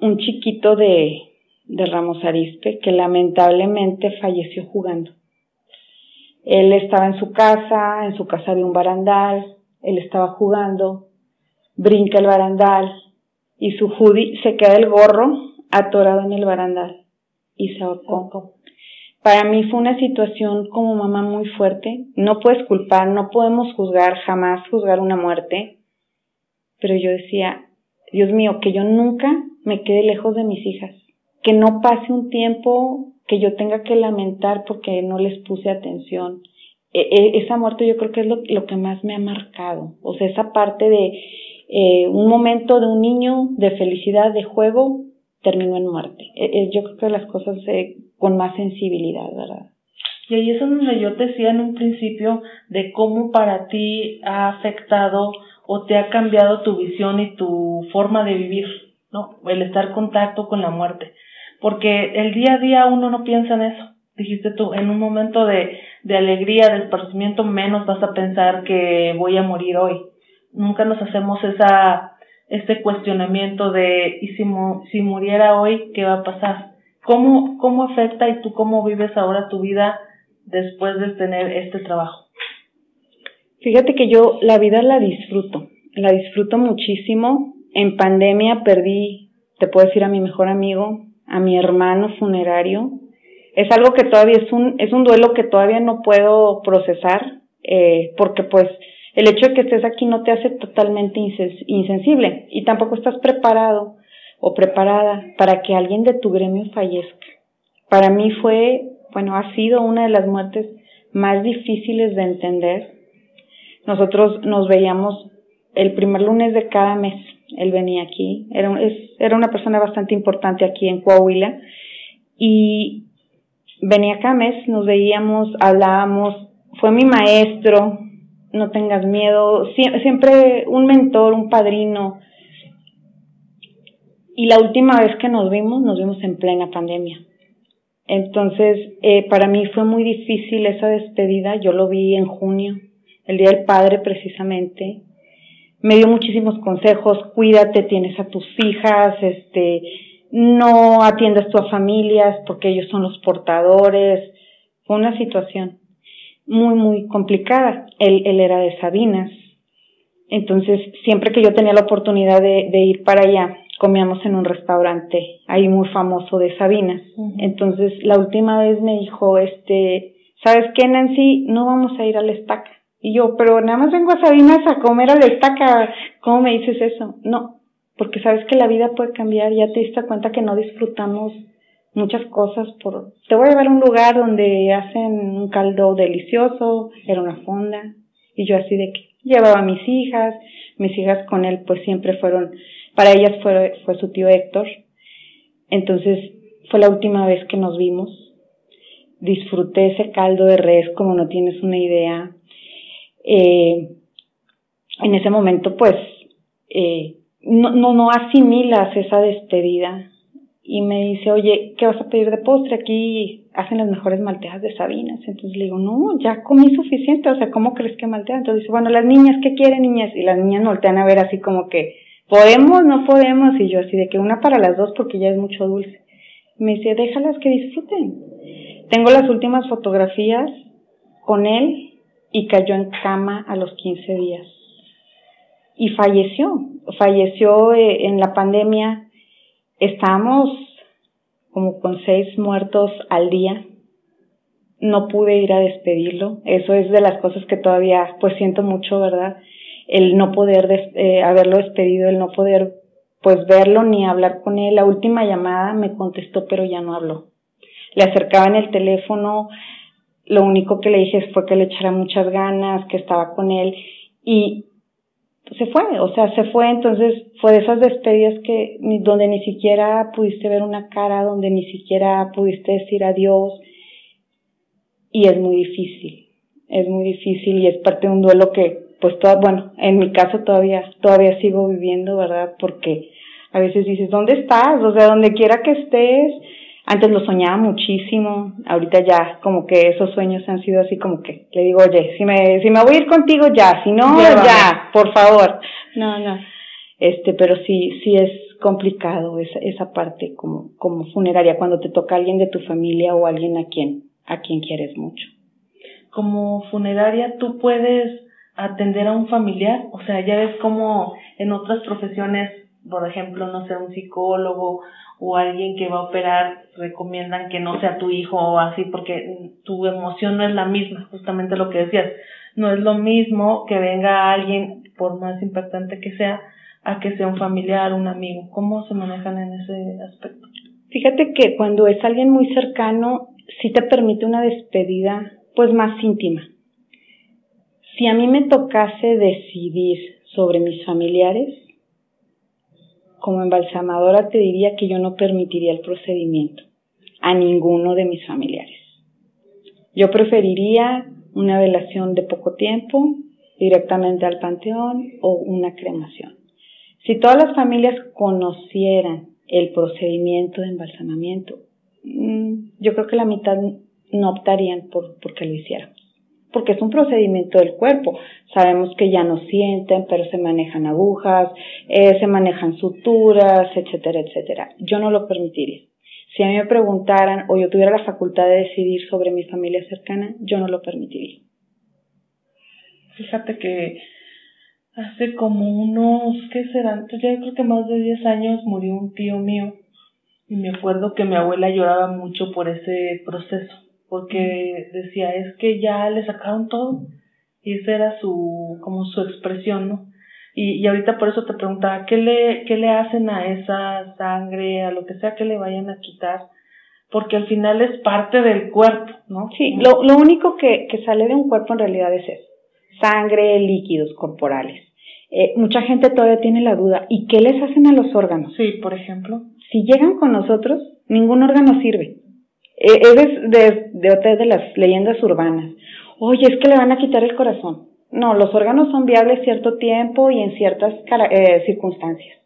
Un chiquito de, de Ramos Arispe que lamentablemente falleció jugando. Él estaba en su casa, en su casa había un barandal, él estaba jugando, brinca el barandal y su hoodie se queda el gorro atorado en el barandal y se ahorcó. Para mí fue una situación como mamá muy fuerte. No puedes culpar, no podemos juzgar, jamás juzgar una muerte. Pero yo decía, Dios mío, que yo nunca me quede lejos de mis hijas. Que no pase un tiempo que yo tenga que lamentar porque no les puse atención. E, e, esa muerte yo creo que es lo, lo, que más me ha marcado. O sea, esa parte de eh, un momento de un niño de felicidad, de juego, terminó en muerte. E, yo creo que las cosas eh, con más sensibilidad, ¿verdad? Y ahí es donde yo te decía en un principio de cómo para ti ha afectado o te ha cambiado tu visión y tu forma de vivir, ¿no? El estar en contacto con la muerte. Porque el día a día uno no piensa en eso. Dijiste tú, en un momento de, de alegría, de esparcimiento, menos vas a pensar que voy a morir hoy. Nunca nos hacemos esa, este cuestionamiento de, ¿y si, si muriera hoy, qué va a pasar? ¿Cómo, ¿Cómo afecta y tú cómo vives ahora tu vida después de tener este trabajo? Fíjate que yo la vida la disfruto, la disfruto muchísimo. En pandemia perdí, te puedo decir, a mi mejor amigo, a mi hermano funerario. Es algo que todavía es un, es un duelo que todavía no puedo procesar, eh, porque pues el hecho de que estés aquí no te hace totalmente insensible y tampoco estás preparado o preparada para que alguien de tu gremio fallezca. Para mí fue, bueno, ha sido una de las muertes más difíciles de entender nosotros nos veíamos el primer lunes de cada mes. Él venía aquí, era, una persona bastante importante aquí en Coahuila y venía cada mes, nos veíamos, hablábamos, fue mi maestro, no tengas miedo, siempre un mentor, un padrino. Y la última vez que nos vimos, nos vimos en plena pandemia. Entonces, eh, para mí fue muy difícil esa despedida, yo lo vi en junio, el Día del Padre precisamente. Me dio muchísimos consejos, cuídate, tienes a tus hijas, este, no atiendas a familias porque ellos son los portadores. Fue una situación muy, muy complicada. Él, él era de Sabinas. Entonces, siempre que yo tenía la oportunidad de, de ir para allá, comíamos en un restaurante ahí muy famoso de Sabinas. Entonces, la última vez me dijo, este, ¿sabes qué, Nancy? No vamos a ir a la estaca. Y yo, pero nada más vengo a Sabinas a comer a la estaca. ¿Cómo me dices eso? No, porque sabes que la vida puede cambiar. Ya te diste cuenta que no disfrutamos muchas cosas por... Te voy a llevar a un lugar donde hacen un caldo delicioso, era una fonda. Y yo así de que llevaba a mis hijas. Mis hijas con él pues siempre fueron... Para ellas fue, fue su tío Héctor. Entonces fue la última vez que nos vimos. Disfruté ese caldo de res como no tienes una idea eh, en ese momento pues eh, no, no, no asimilas esa despedida y me dice, oye, ¿qué vas a pedir de postre? Aquí hacen las mejores malteadas de Sabinas. Entonces le digo, no, ya comí suficiente, o sea, ¿cómo crees que maltea? Entonces dice, bueno, las niñas, ¿qué quieren niñas? Y las niñas voltean a ver así como que, ¿podemos? ¿No podemos? Y yo así de que una para las dos porque ya es mucho dulce. me dice, déjalas que disfruten. Tengo las últimas fotografías con él y cayó en cama a los 15 días. Y falleció, falleció eh, en la pandemia. Estábamos como con seis muertos al día. No pude ir a despedirlo. Eso es de las cosas que todavía pues siento mucho, ¿verdad? El no poder eh, haberlo despedido, el no poder pues verlo ni hablar con él. La última llamada me contestó pero ya no habló. Le acercaba en el teléfono, lo único que le dije fue que le echara muchas ganas, que estaba con él y se fue, o sea, se fue, entonces fue de esas despedidas que donde ni siquiera pudiste ver una cara, donde ni siquiera pudiste decir adiós y es muy difícil, es muy difícil y es parte de un duelo que pues todo, bueno, en mi caso todavía todavía sigo viviendo, ¿verdad? Porque a veces dices, ¿dónde estás? O sea, donde quiera que estés, antes lo soñaba muchísimo, ahorita ya como que esos sueños han sido así como que le digo, oye, si me, si me voy a ir contigo ya, si no, ya, por favor. No, no. Este, pero sí, sí es complicado esa, esa parte como, como funeraria, cuando te toca alguien de tu familia o alguien a quien, a quien quieres mucho. Como funeraria, tú puedes atender a un familiar. O sea, ya ves como en otras profesiones, por ejemplo, no sé, un psicólogo o alguien que va a operar, recomiendan que no sea tu hijo o así, porque tu emoción no es la misma, justamente lo que decías. No es lo mismo que venga alguien, por más impactante que sea, a que sea un familiar, un amigo. ¿Cómo se manejan en ese aspecto? Fíjate que cuando es alguien muy cercano, sí te permite una despedida pues más íntima. Si a mí me tocase decidir sobre mis familiares, como embalsamadora te diría que yo no permitiría el procedimiento a ninguno de mis familiares. Yo preferiría una velación de poco tiempo, directamente al panteón o una cremación. Si todas las familias conocieran el procedimiento de embalsamamiento, mm, yo creo que la mitad no optarían por, que lo hiciéramos. Porque es un procedimiento del cuerpo. Sabemos que ya no sienten, pero se manejan agujas, eh, se manejan suturas, etcétera, etcétera. Yo no lo permitiría. Si a mí me preguntaran o yo tuviera la facultad de decidir sobre mi familia cercana, yo no lo permitiría. Fíjate que hace como unos, ¿qué serán? Pues ya creo que más de 10 años murió un tío mío y me acuerdo que mi abuela lloraba mucho por ese proceso, porque decía, es que ya le sacaron todo y esa era su, como su expresión, ¿no? Y, y ahorita por eso te preguntaba, ¿qué le, qué le hacen a esa sangre, a lo que sea que le vayan a quitar? Porque al final es parte del cuerpo, ¿no? Sí, lo, lo único que, que sale de un cuerpo en realidad es eso sangre, líquidos corporales. Eh, mucha gente todavía tiene la duda, ¿y qué les hacen a los órganos? Sí, por ejemplo. Si llegan con nosotros, ningún órgano sirve. Eh, es de, de, de las leyendas urbanas. Oye, es que le van a quitar el corazón. No, los órganos son viables cierto tiempo y en ciertas eh, circunstancias.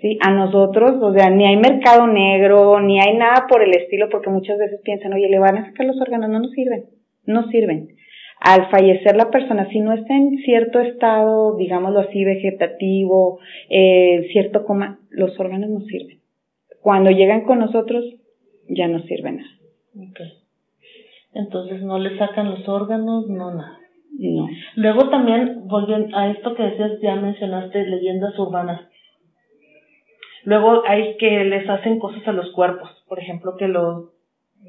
¿sí? A nosotros, o sea, ni hay mercado negro, ni hay nada por el estilo, porque muchas veces piensan, oye, le van a sacar los órganos, no nos sirven, no sirven al fallecer la persona, si no está en cierto estado, digámoslo así, vegetativo, eh, cierto coma, los órganos no sirven. Cuando llegan con nosotros, ya no sirven nada. Okay. Entonces no le sacan los órganos, no nada. No. Luego también, volviendo a esto que decías, ya mencionaste leyendas urbanas. Luego hay que les hacen cosas a los cuerpos, por ejemplo, que los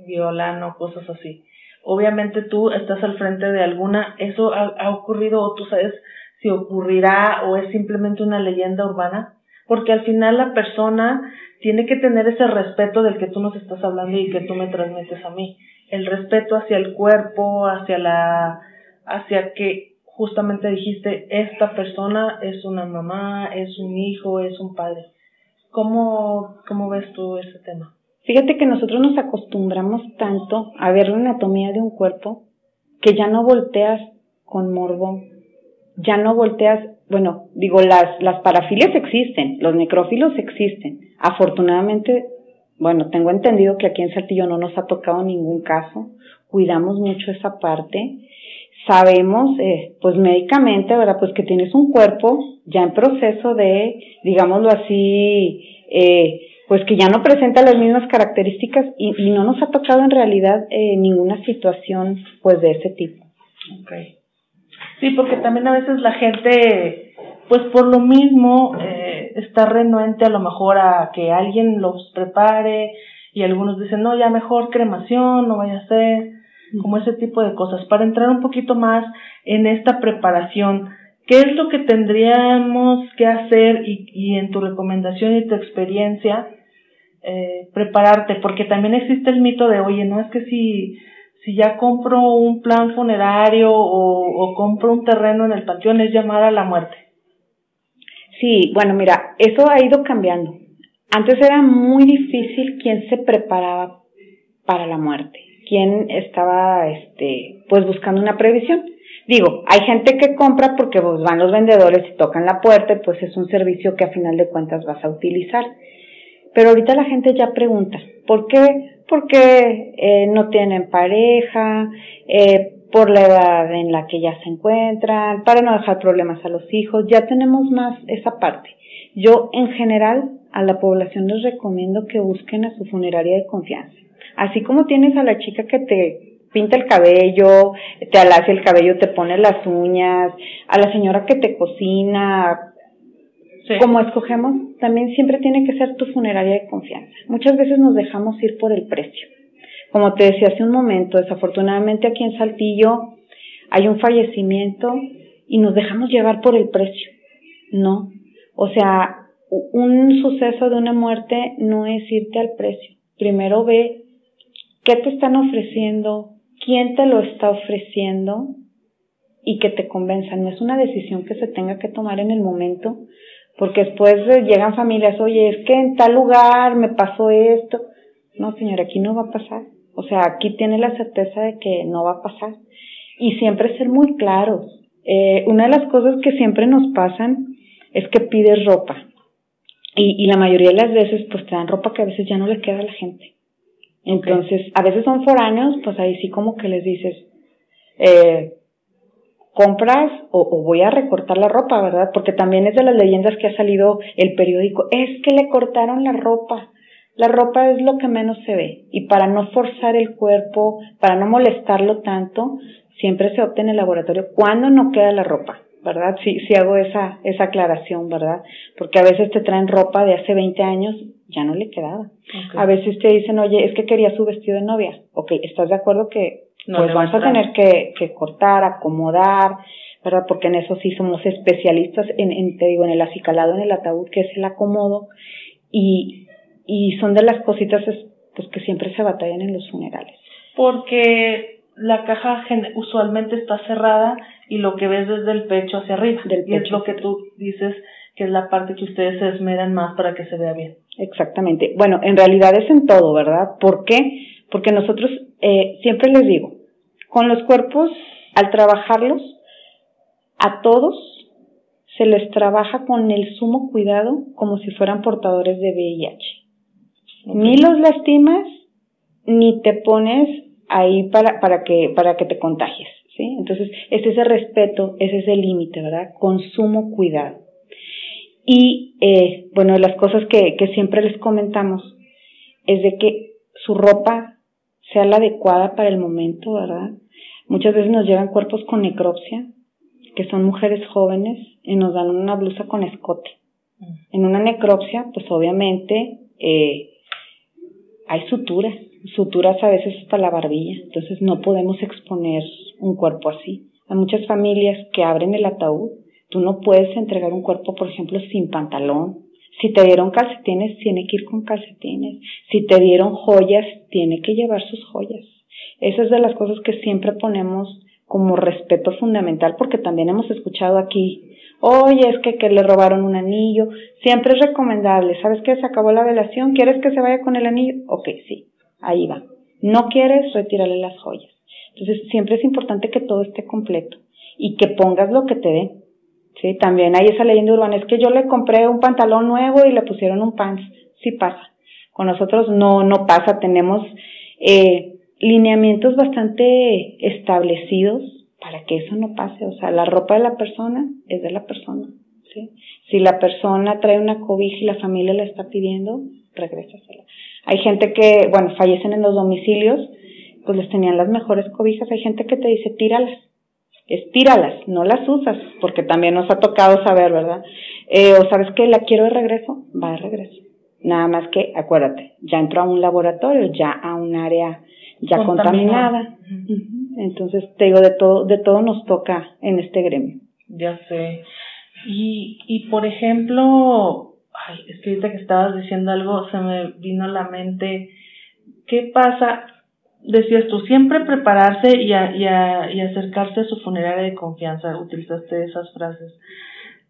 violan o cosas así obviamente tú estás al frente de alguna, eso ha, ocurrido o tú sabes si ocurrirá o es simplemente una leyenda urbana, porque al final la persona tiene que tener ese respeto del que tú nos estás hablando y que tú me transmites a mí, el respeto hacia el cuerpo, hacia la, hacia que justamente dijiste, esta persona es una mamá, es un hijo, es un padre. ¿Cómo, cómo ves tú ese tema? Fíjate que nosotros nos acostumbramos tanto a ver la anatomía de un cuerpo que ya no volteas con morbo, ya no volteas, bueno, digo, las, las parafilias existen, los necrófilos existen. Afortunadamente, bueno, tengo entendido que aquí en Saltillo no nos ha tocado ningún caso, cuidamos mucho esa parte. Sabemos, eh, pues médicamente, ¿verdad? Pues que tienes un cuerpo ya en proceso de, digámoslo así, eh, pues que ya no presenta las mismas características y, no nos ha tocado en realidad eh, ninguna situación pues de ese tipo. Okay. Sí, porque también a veces la gente, pues por lo mismo, eh, está renuente a lo mejor a que alguien los prepare y algunos dicen, no, ya mejor cremación, no vaya a ser, como ese tipo de cosas. Para entrar un poquito más en esta preparación, ¿qué es lo que tendríamos que hacer y, y en tu recomendación y tu experiencia? eh, prepararte, porque también existe el mito de, oye, no es que si, si ya compro un plan funerario o, compro un terreno en el panteón es llamar a la muerte. Sí, bueno, mira, eso ha ido cambiando. Antes era muy difícil quién se preparaba para la muerte, quién estaba, este, pues buscando una previsión. Digo, hay gente que compra porque pues, van los vendedores y tocan la puerta y pues es un servicio que a final de cuentas vas a utilizar. Pero ahorita la gente ya pregunta, ¿por qué? Porque eh, no tienen pareja, eh, por la edad en la que ya se encuentran, para no dejar problemas a los hijos, ya tenemos más esa parte. Yo en general a la población les recomiendo que busquen a su funeraria de confianza. Así como tienes a la chica que te pinta el cabello, te alacia el cabello, te pone las uñas, a la señora que te cocina, como escogemos, también siempre tiene que ser tu funeraria de confianza. Muchas veces nos dejamos ir por el precio. Como te decía hace un momento, desafortunadamente aquí en Saltillo hay un fallecimiento y nos dejamos llevar por el precio. No. O sea, un suceso de una muerte no es irte al precio. Primero ve qué te están ofreciendo, quién te lo está ofreciendo y que te convenza. No es una decisión que se tenga que tomar en el momento, porque después llegan familias, oye, es que en tal lugar me pasó esto. No, señora, aquí no va a pasar. O sea, aquí tiene la certeza de que no va a pasar. Y siempre ser muy claros. Eh, una de las cosas que siempre nos pasan es que pides ropa. Y, y la mayoría de las veces, pues te dan ropa que a veces ya no le queda a la gente. Entonces, a veces son foráneos, pues ahí sí como que les dices, eh, compras o, voy a recortar la ropa, ¿verdad? Porque también es de las leyendas que ha salido el periódico, es que le cortaron la ropa. La ropa es lo que menos se ve y para no forzar el cuerpo, para no molestarlo tanto, siempre se opta en el laboratorio cuando no queda la ropa, ¿verdad? Sí, sí hago esa, esa aclaración, ¿verdad? Porque a veces te traen ropa de hace 20 años, ya no le quedaba. A veces te dicen, oye, es que quería su vestido de novia. Ok, ¿estás de acuerdo que pues vamos a tener que, que cortar, acomodar, ¿verdad? Porque en eso sí somos especialistas en, en, te digo, en el acicalado, en el ataúd, que es el acomodo, y, y son de las cositas pues que siempre se batallan en los funerales. Porque la caja usualmente está cerrada y lo que ves desde el pecho hacia arriba. Del y es lo que tú dices que es la parte que ustedes se esmeran más para que se vea bien. Exactamente. Bueno, en realidad es en todo, ¿verdad? ¿Por qué? Porque nosotros eh, siempre les digo, con los cuerpos, al trabajarlos, a todos se les trabaja con el sumo cuidado como si fueran portadores de VIH. Ni los lastimas, ni te pones ahí para, para, que, para que te contagies. ¿sí? Entonces, es ese respeto, es ese límite, ¿verdad? Con sumo cuidado. Y, eh, bueno, las cosas que, que siempre les comentamos es de que su ropa sea la adecuada para el momento, ¿verdad? Muchas veces nos llegan cuerpos con necropsia, que son mujeres jóvenes, y nos dan una blusa con escote. En una necropsia, pues obviamente eh, hay suturas, suturas a veces hasta la barbilla, entonces no podemos exponer un cuerpo así. Hay muchas familias que abren el ataúd, tú no puedes entregar un cuerpo, por ejemplo, sin pantalón, si te dieron calcetines, tiene que ir con calcetines. Si te dieron joyas, tiene que llevar sus joyas. Esa es de las cosas que siempre ponemos como respeto fundamental, porque también hemos escuchado aquí, oye, es que, que le robaron un anillo. Siempre es recomendable. ¿Sabes qué? Se acabó la velación. ¿Quieres que se vaya con el anillo? Ok, sí. Ahí va. No quieres, retírale las joyas. Entonces, siempre es importante que todo esté completo y que pongas lo que te dé. Sí, también hay esa leyenda urbana, es que yo le compré un pantalón nuevo y le pusieron un pants. Sí pasa. Con nosotros no, no pasa, tenemos eh, lineamientos bastante establecidos para que eso no pase. O sea, la ropa de la persona es de la persona. ¿sí? Si la persona trae una cobija y la familia la está pidiendo, regrésasela. Hay gente que, bueno, fallecen en los domicilios, pues les tenían las mejores cobijas. Hay gente que te dice, tíralas estíralas, no las usas, porque también nos ha tocado saber, ¿verdad? Eh, o sabes que la quiero de regreso, va de regreso. Nada más que, acuérdate, ya entró a un laboratorio, ya a un área ya contaminada. Entonces, te digo, de todo, de todo nos toca en este gremio. Ya sé. Y, y por ejemplo, ay, es que ahorita que estabas diciendo algo, se me vino a la mente, ¿qué pasa? Decías tú, siempre prepararse y, y, y acercarse a su funeraria de confianza, utilizaste esas frases,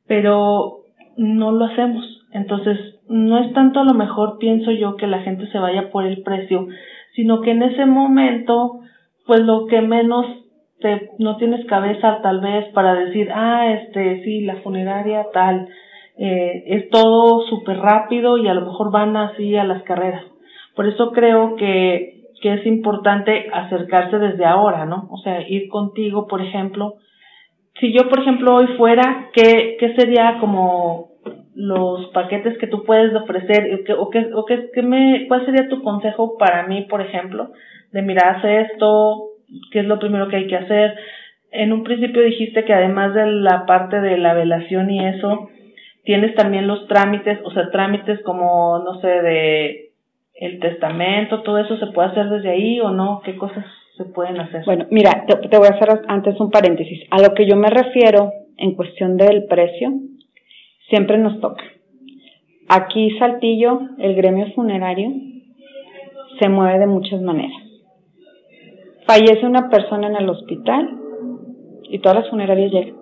pero no lo hacemos. Entonces, no es tanto a lo mejor, pienso yo, que la gente se vaya por el precio, sino que en ese momento, pues lo que menos te, no tienes cabeza tal vez para decir, ah, este, sí, la funeraria tal, eh, es todo súper rápido y a lo mejor van así a las carreras. Por eso creo que que es importante acercarse desde ahora, ¿no? O sea, ir contigo, por ejemplo. Si yo, por ejemplo, hoy fuera, ¿qué, qué sería como los paquetes que tú puedes ofrecer? ¿O, qué, o qué, qué me, cuál sería tu consejo para mí, por ejemplo? De mirar, hace esto, qué es lo primero que hay que hacer. En un principio dijiste que además de la parte de la velación y eso, tienes también los trámites, o sea, trámites como, no sé, de el testamento, todo eso se puede hacer desde ahí o no, qué cosas se pueden hacer. Bueno, mira, te, te voy a hacer antes un paréntesis. A lo que yo me refiero en cuestión del precio, siempre nos toca. Aquí Saltillo, el gremio funerario, se mueve de muchas maneras. Fallece una persona en el hospital y todas las funerarias llegan.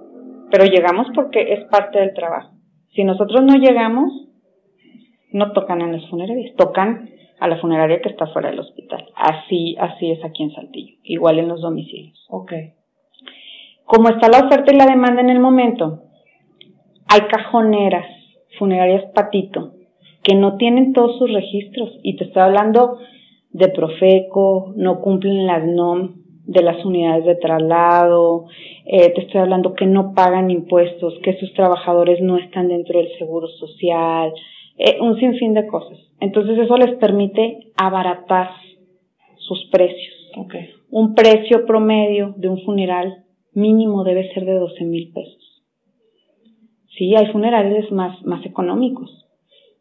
Pero llegamos porque es parte del trabajo. Si nosotros no llegamos, no tocan en las funerarias, tocan a la funeraria que está fuera del hospital. Así, así es aquí en Saltillo, igual en los domicilios. Ok. Como está la oferta y la demanda en el momento, hay cajoneras, funerarias patito, que no tienen todos sus registros. Y te estoy hablando de Profeco, no cumplen las NOM de las unidades de traslado, eh, te estoy hablando que no pagan impuestos, que sus trabajadores no están dentro del seguro social, eh, un sinfín de cosas. Entonces eso les permite abaratar sus precios. Okay. Un precio promedio de un funeral mínimo debe ser de 12 mil pesos. Sí, hay funerales más, más económicos,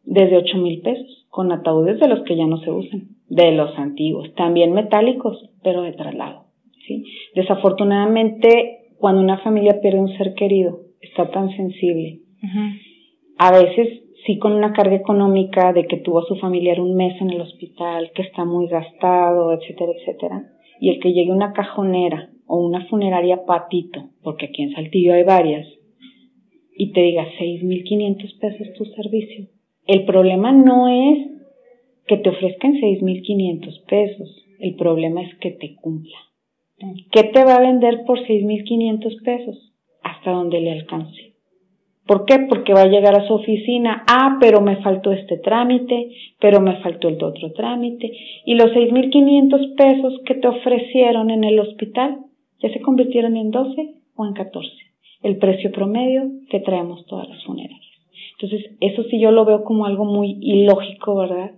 desde 8 mil pesos, con ataúdes de los que ya no se usan, de los antiguos, también metálicos, pero de traslado. ¿sí? Desafortunadamente, cuando una familia pierde un ser querido, está tan sensible. A veces sí con una carga económica de que tuvo a su familiar un mes en el hospital, que está muy gastado, etcétera, etcétera, y el que llegue una cajonera o una funeraria patito, porque aquí en Saltillo hay varias, y te diga seis mil quinientos pesos tu servicio. El problema no es que te ofrezcan seis mil quinientos pesos, el problema es que te cumpla. ¿Qué te va a vender por seis mil quinientos pesos? Hasta donde le alcance. ¿Por qué? Porque va a llegar a su oficina, ah, pero me faltó este trámite, pero me faltó el otro trámite, y los 6.500 pesos que te ofrecieron en el hospital ya se convirtieron en 12 o en 14, el precio promedio que traemos todas las funerarias. Entonces, eso sí yo lo veo como algo muy ilógico, ¿verdad?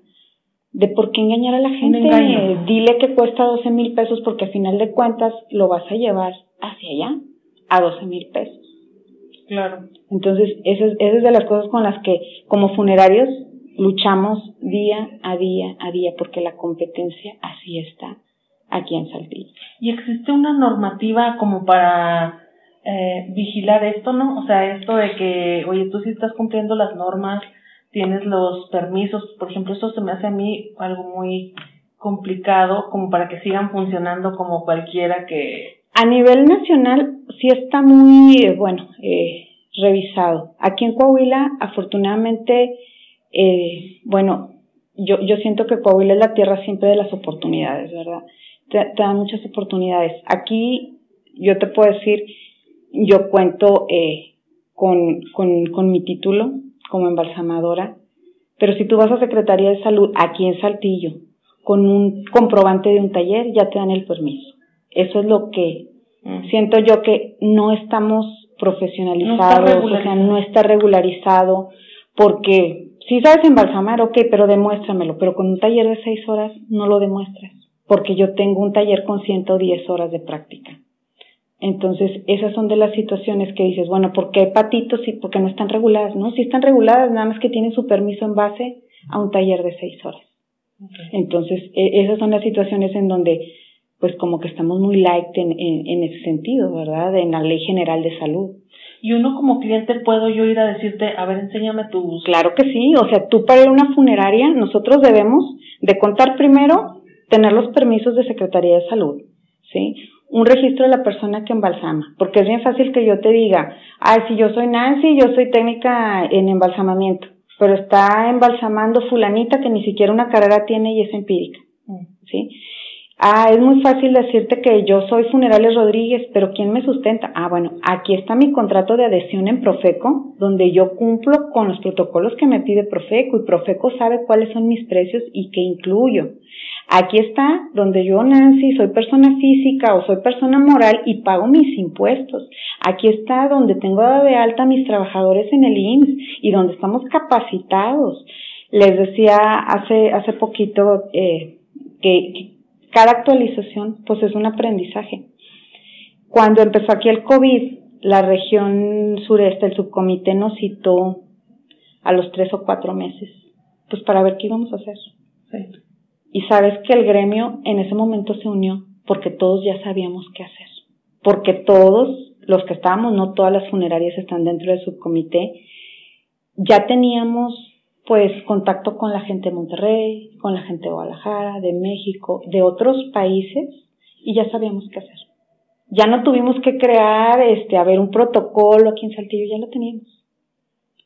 De por qué engañar a la gente. Dile que cuesta 12 mil pesos porque a final de cuentas lo vas a llevar hacia allá, a 12 mil pesos. Claro. Entonces, esa es, esa es de las cosas con las que como funerarios luchamos día a día a día, porque la competencia así está aquí en Saltillo. ¿Y existe una normativa como para eh, vigilar esto, no? O sea, esto de que, oye, tú sí estás cumpliendo las normas, tienes los permisos, por ejemplo, eso se me hace a mí algo muy complicado como para que sigan funcionando como cualquiera que a nivel nacional sí está muy, eh, bueno, eh, revisado. Aquí en Coahuila, afortunadamente, eh, bueno, yo, yo siento que Coahuila es la tierra siempre de las oportunidades, ¿verdad? Te, dan muchas oportunidades. Aquí, yo te puedo decir, yo cuento eh, con, con, con mi título como embalsamadora, pero si tú vas a Secretaría de Salud aquí en Saltillo con un comprobante de un taller, ya te dan el permiso. Eso es lo que. Siento yo que no estamos profesionalizados, o sea, no está regularizado, porque si sabes embalsamar, ok, pero demuéstramelo, pero con un taller de seis horas no lo demuestras, porque yo tengo un taller con 110 horas de práctica. Entonces, esas son de las situaciones que dices, bueno, ¿por qué patitos y por qué no están reguladas? No, si están reguladas, nada más que tienen su permiso en base a un taller de seis horas. Entonces, e, esas son las situaciones en donde pues como que estamos muy light en, en, ese sentido, ¿verdad? En la ley general de salud. Y uno como cliente puedo yo ir a decirte, a ver, enséñame tus... Claro que sí, o sea, tú para ir a una funeraria, nosotros debemos de contar primero, tener los permisos de Secretaría de Salud, ¿sí? Un registro de la persona que embalsama, porque es bien fácil que yo te diga, ay, si yo soy Nancy, yo soy técnica en embalsamamiento, pero está embalsamando fulanita que ni siquiera una carrera tiene y es empírica, mm. ¿sí? Ah, es muy fácil decirte que yo soy Funerales Rodríguez, pero ¿quién me sustenta? Ah, bueno, aquí está mi contrato de adhesión en Profeco, donde yo cumplo con los protocolos que me pide Profeco y Profeco sabe cuáles son mis precios y qué incluyo. Aquí está donde yo, Nancy, soy persona física o soy persona moral y pago mis impuestos. Aquí está donde tengo de alta a mis trabajadores en el IMSS y donde estamos capacitados. Les decía hace, hace poquito eh, que cada actualización pues es un aprendizaje. Cuando empezó aquí el COVID, la región sureste, el subcomité nos citó a los tres o cuatro meses, pues para ver qué íbamos a hacer. Y sabes que el gremio en ese momento se unió porque todos ya sabíamos qué hacer, porque todos los que estábamos, no todas las funerarias están dentro del subcomité, ya teníamos pues contacto con la gente de Monterrey, con la gente de Guadalajara, de México, de otros países y ya sabíamos qué hacer. Ya no tuvimos que crear, este, a ver, un protocolo aquí en Saltillo, ya lo teníamos.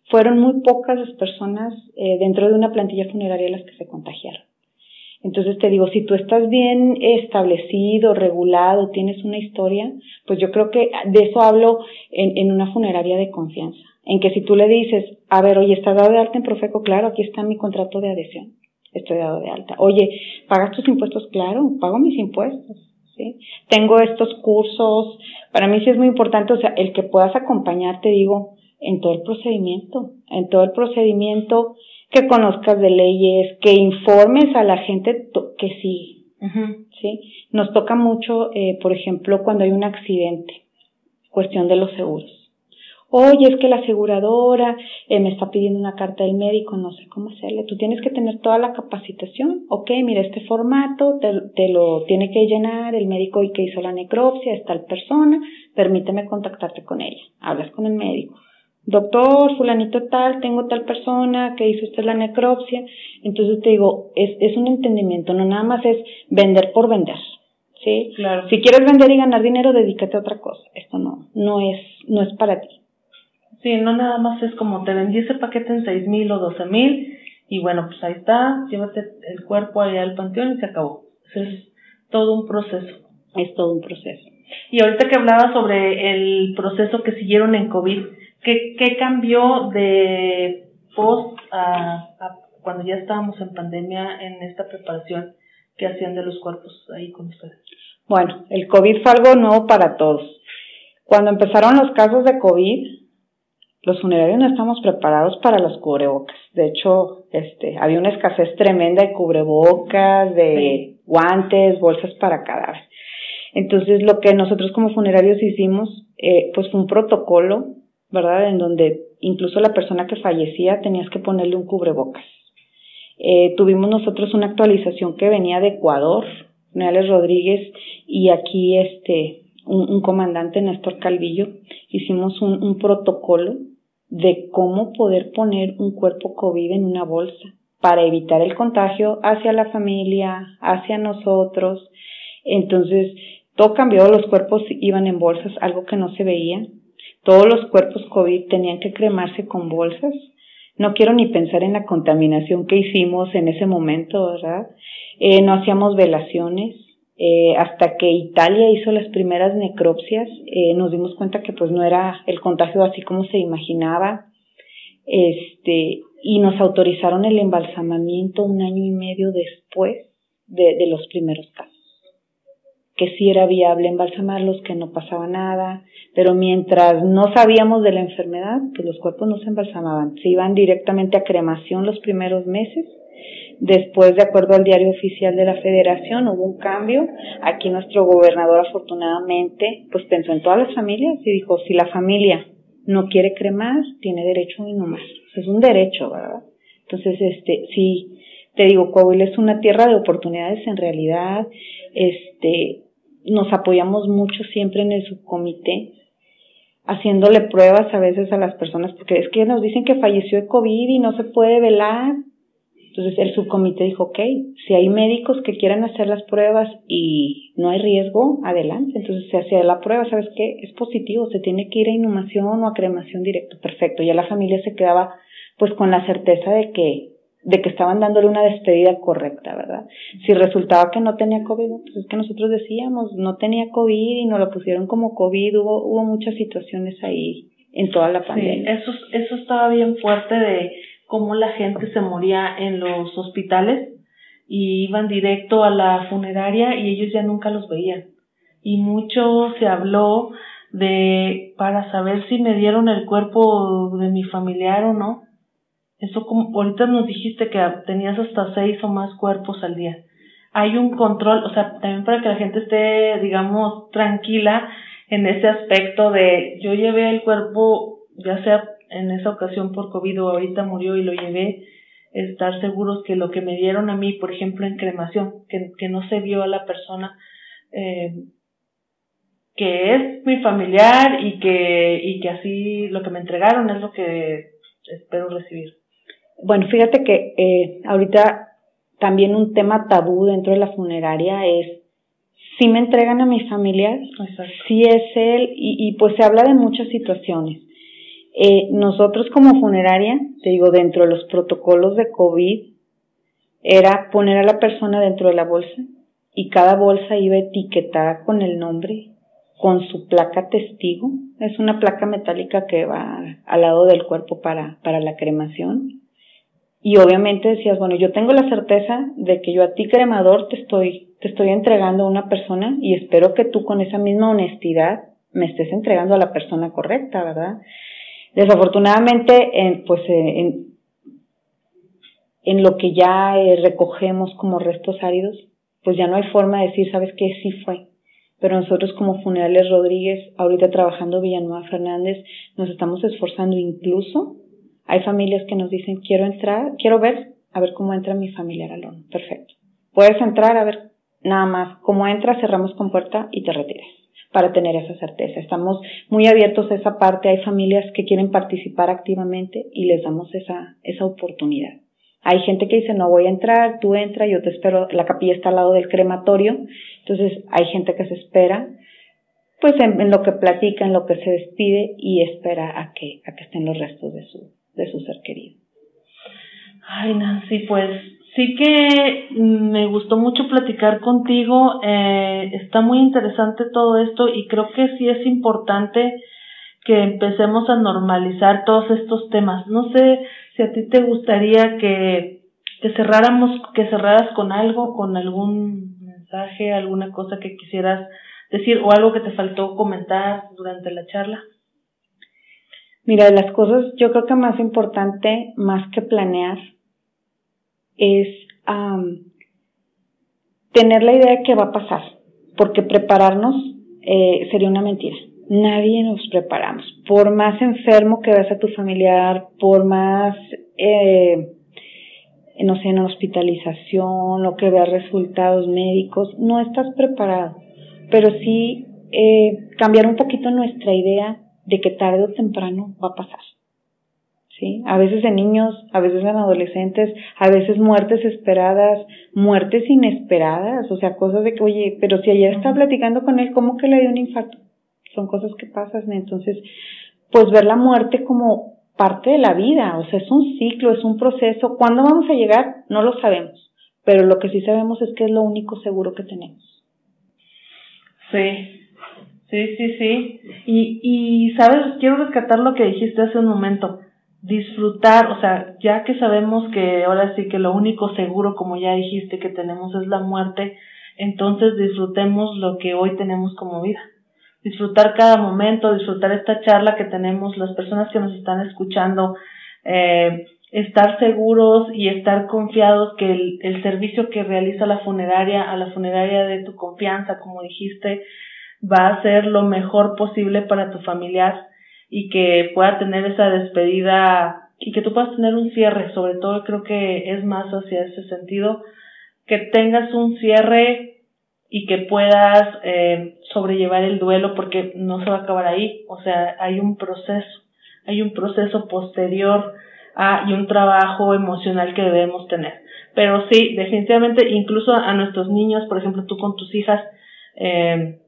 Fueron muy pocas las personas eh, dentro de una plantilla funeraria las que se contagiaron. Entonces te digo, si tú estás bien establecido, regulado, tienes una historia, pues yo creo que de eso hablo en, en una funeraria de confianza. En que si tú le dices, a ver, oye, ¿estás dado de alta en Profeco? Claro, aquí está mi contrato de adhesión. Estoy dado de alta. Oye, ¿pagas tus impuestos? Claro, pago mis impuestos. ¿sí? Tengo estos cursos. Para mí sí es muy importante, o sea, el que puedas acompañar, te digo, en todo el procedimiento, en todo el procedimiento, que conozcas de leyes, que informes a la gente que sí, ¿sí? Nos toca mucho, eh, por ejemplo, cuando hay un accidente, cuestión de los seguros oye, es que la aseguradora eh, me está pidiendo una carta del médico, no sé cómo hacerle. Tú tienes que tener toda la capacitación. Ok, mira, este formato te, lo tiene que llenar el médico que hizo la necropsia, es tal persona, permíteme contactarte con ella. Hablas con el médico. Doctor, fulanito tal, tengo tal persona que hizo usted la necropsia. Entonces te digo, es, es un entendimiento, no nada más es vender por vender. ¿Sí? Claro. Si quieres vender y ganar dinero, dedícate a otra cosa. Esto no, no es, no es para ti. Sí, no nada más es como te vendí ese paquete en seis mil o doce mil y bueno, pues ahí está, llévate el cuerpo allá al panteón y se acabó. Es todo un proceso. Es todo un proceso. Y ahorita que hablaba sobre el proceso que siguieron en COVID, ¿qué, qué cambió de post a, a cuando ya estábamos en pandemia en esta preparación que hacían de los cuerpos ahí con ustedes? Bueno, el COVID fue algo nuevo para todos. Cuando empezaron los casos de COVID, los funerarios no estamos preparados para los cubrebocas. De hecho, este, había una escasez tremenda de cubrebocas, de guantes, bolsas para cadáver. Entonces, lo que nosotros como funerarios hicimos, eh, pues fue un protocolo, ¿verdad? En donde incluso la persona que fallecía tenías que ponerle un cubrebocas. Eh, tuvimos nosotros una actualización que venía de Ecuador, Neales Rodríguez, y aquí este, un, un comandante, Néstor Calvillo, hicimos un, un protocolo de cómo poder poner un cuerpo COVID en una bolsa para evitar el contagio hacia la familia, hacia nosotros. Entonces, todo cambió, los cuerpos iban en bolsas, algo que no se veía. Todos los cuerpos COVID tenían que cremarse con bolsas. No quiero ni pensar en la contaminación que hicimos en ese momento, ¿verdad? Eh, no hacíamos velaciones, eh, hasta que Italia hizo las primeras necropsias, eh, nos dimos cuenta que pues no era el contagio así como se imaginaba, este, y nos autorizaron el embalsamamiento un año y medio después de, de los primeros casos. Que sí era viable embalsamarlos, que no pasaba nada, pero mientras no sabíamos de la enfermedad, pues los cuerpos no se embalsamaban, se iban directamente a cremación los primeros meses Después, de acuerdo al diario oficial de la federación, hubo un cambio. Aquí nuestro gobernador afortunadamente pues pensó en todas las familias y dijo, si la familia no quiere cremar, tiene derecho a inhumar. Es un derecho, ¿verdad? Entonces, este, sí, te digo, Coahuila es una tierra de oportunidades en realidad. Este, nos apoyamos mucho siempre en el subcomité, haciéndole pruebas a veces a las personas, porque es que nos dicen que falleció de COVID y no se puede velar. Entonces el subcomité dijo, ok, si hay médicos que quieran hacer las pruebas y no hay riesgo, adelante. Entonces se hacía la prueba, ¿sabes qué? Es positivo, se tiene que ir a inhumación o a cremación directo. Perfecto, ya la familia se quedaba pues con la certeza de que de que estaban dándole una despedida correcta, ¿verdad? Si resultaba que no tenía COVID, pues es que nosotros decíamos, no tenía COVID y nos lo pusieron como COVID, hubo, hubo muchas situaciones ahí en toda la pandemia. Sí, eso, eso estaba bien fuerte de cómo la gente se moría en los hospitales y iban directo a la funeraria y ellos ya nunca los veían. Y mucho se habló de para saber si me dieron el cuerpo de mi familiar o no. Eso como ahorita nos dijiste que tenías hasta seis o más cuerpos al día. hay un control, o sea, también para que la gente esté, digamos, tranquila en ese aspecto de yo llevé el cuerpo, ya sea en esa ocasión por COVID o ahorita murió y lo llevé, estar seguros que lo que me dieron a mí, por ejemplo, en cremación, que, que no se vio a la persona, eh, que es mi familiar y que, y que así lo que me entregaron es lo que espero recibir. Bueno, fíjate que eh, ahorita también un tema tabú dentro de la funeraria es si me entregan a mi familiar, si es él, y, y, pues se habla de muchas situaciones. Eh, nosotros como funeraria, te digo, dentro de los protocolos de COVID, era poner a la persona dentro de la bolsa y cada bolsa iba etiquetada con el nombre, con su placa testigo. Es una placa metálica que va al lado del cuerpo para, para la cremación. Y obviamente decías, bueno, yo tengo la certeza de que yo a ti cremador te estoy, te estoy entregando a una persona y espero que tú con esa misma honestidad me estés entregando a la persona correcta, ¿verdad? Desafortunadamente, en, pues en, en lo que ya eh, recogemos como restos áridos, pues ya no hay forma de decir, ¿sabes qué? Sí fue. Pero nosotros como Funerales Rodríguez, ahorita trabajando Villanueva Fernández, nos estamos esforzando incluso. Hay familias que nos dicen, quiero entrar, quiero ver, a ver cómo entra mi familiar al. Perfecto. Puedes entrar, a ver, nada más, cómo entras, cerramos con puerta y te retiras para tener esa certeza. Estamos muy abiertos a esa parte. Hay familias que quieren participar activamente y les damos esa, esa oportunidad. Hay gente que dice, no voy a entrar, tú entra, yo te espero, la capilla está al lado del crematorio. Entonces hay gente que se espera, pues en, lo que platica, en lo que se despide y espera a que, a que estén los restos de su, de su ser querido. Ay, Nancy, pues Sí que me gustó mucho platicar contigo, eh, está muy interesante todo esto y creo que sí es importante que empecemos a normalizar todos estos temas. No sé si a ti te gustaría que, que cerráramos, que cerraras con algo, con algún mensaje, alguna cosa que quisieras decir o algo que te faltó comentar durante la charla. Mira, de las cosas yo creo que más importante, más que planear, es tener la idea de qué va a pasar, porque prepararnos eh, sería una mentira. Nadie nos preparamos. Por más enfermo que veas a tu familiar, por más, eh, no sé, en hospitalización o que veas resultados médicos, no estás preparado. Pero sí eh, cambiar un poquito nuestra idea de que tarde o temprano va a pasar. ¿Sí? A veces en niños, a veces en adolescentes, a veces muertes esperadas, muertes inesperadas, o sea, cosas de que, oye, pero si ayer estaba platicando con él, ¿cómo que le dio un infarto? Son cosas que pasan, entonces, pues ver la muerte como parte de la vida, o sea, es un ciclo, es un proceso. ¿Cuándo vamos a llegar? No lo sabemos, pero lo que sí sabemos es que es lo único seguro que tenemos. Sí, sí, sí, sí. Y, y, sabes, quiero rescatar lo que dijiste hace un momento disfrutar, o sea, ya que sabemos que ahora sí que lo único seguro, como ya dijiste, que tenemos es la muerte, entonces disfrutemos lo que hoy tenemos como vida. Disfrutar cada momento, disfrutar esta charla que tenemos, las personas que nos están escuchando, eh, estar seguros y estar confiados que el, el servicio que realiza la funeraria, a la funeraria de tu confianza, como dijiste, va a ser lo mejor posible para tu familiar y que pueda tener esa despedida y que tú puedas tener un cierre, sobre todo creo que es más hacia ese sentido, que tengas un cierre y que puedas eh, sobrellevar el duelo porque no se va a acabar ahí, o sea, hay un proceso, hay un proceso posterior a, y un trabajo emocional que debemos tener. Pero sí, definitivamente, incluso a nuestros niños, por ejemplo, tú con tus hijas, eh,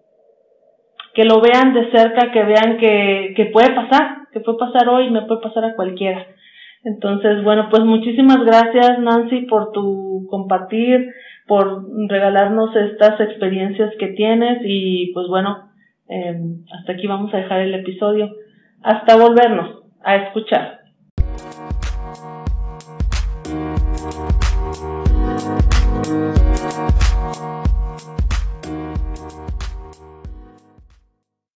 que lo vean de cerca, que vean que, que puede pasar, que puede pasar hoy, me puede pasar a cualquiera. Entonces, bueno, pues muchísimas gracias Nancy por tu compartir, por regalarnos estas experiencias que tienes y pues bueno, eh, hasta aquí vamos a dejar el episodio. Hasta volvernos a escuchar.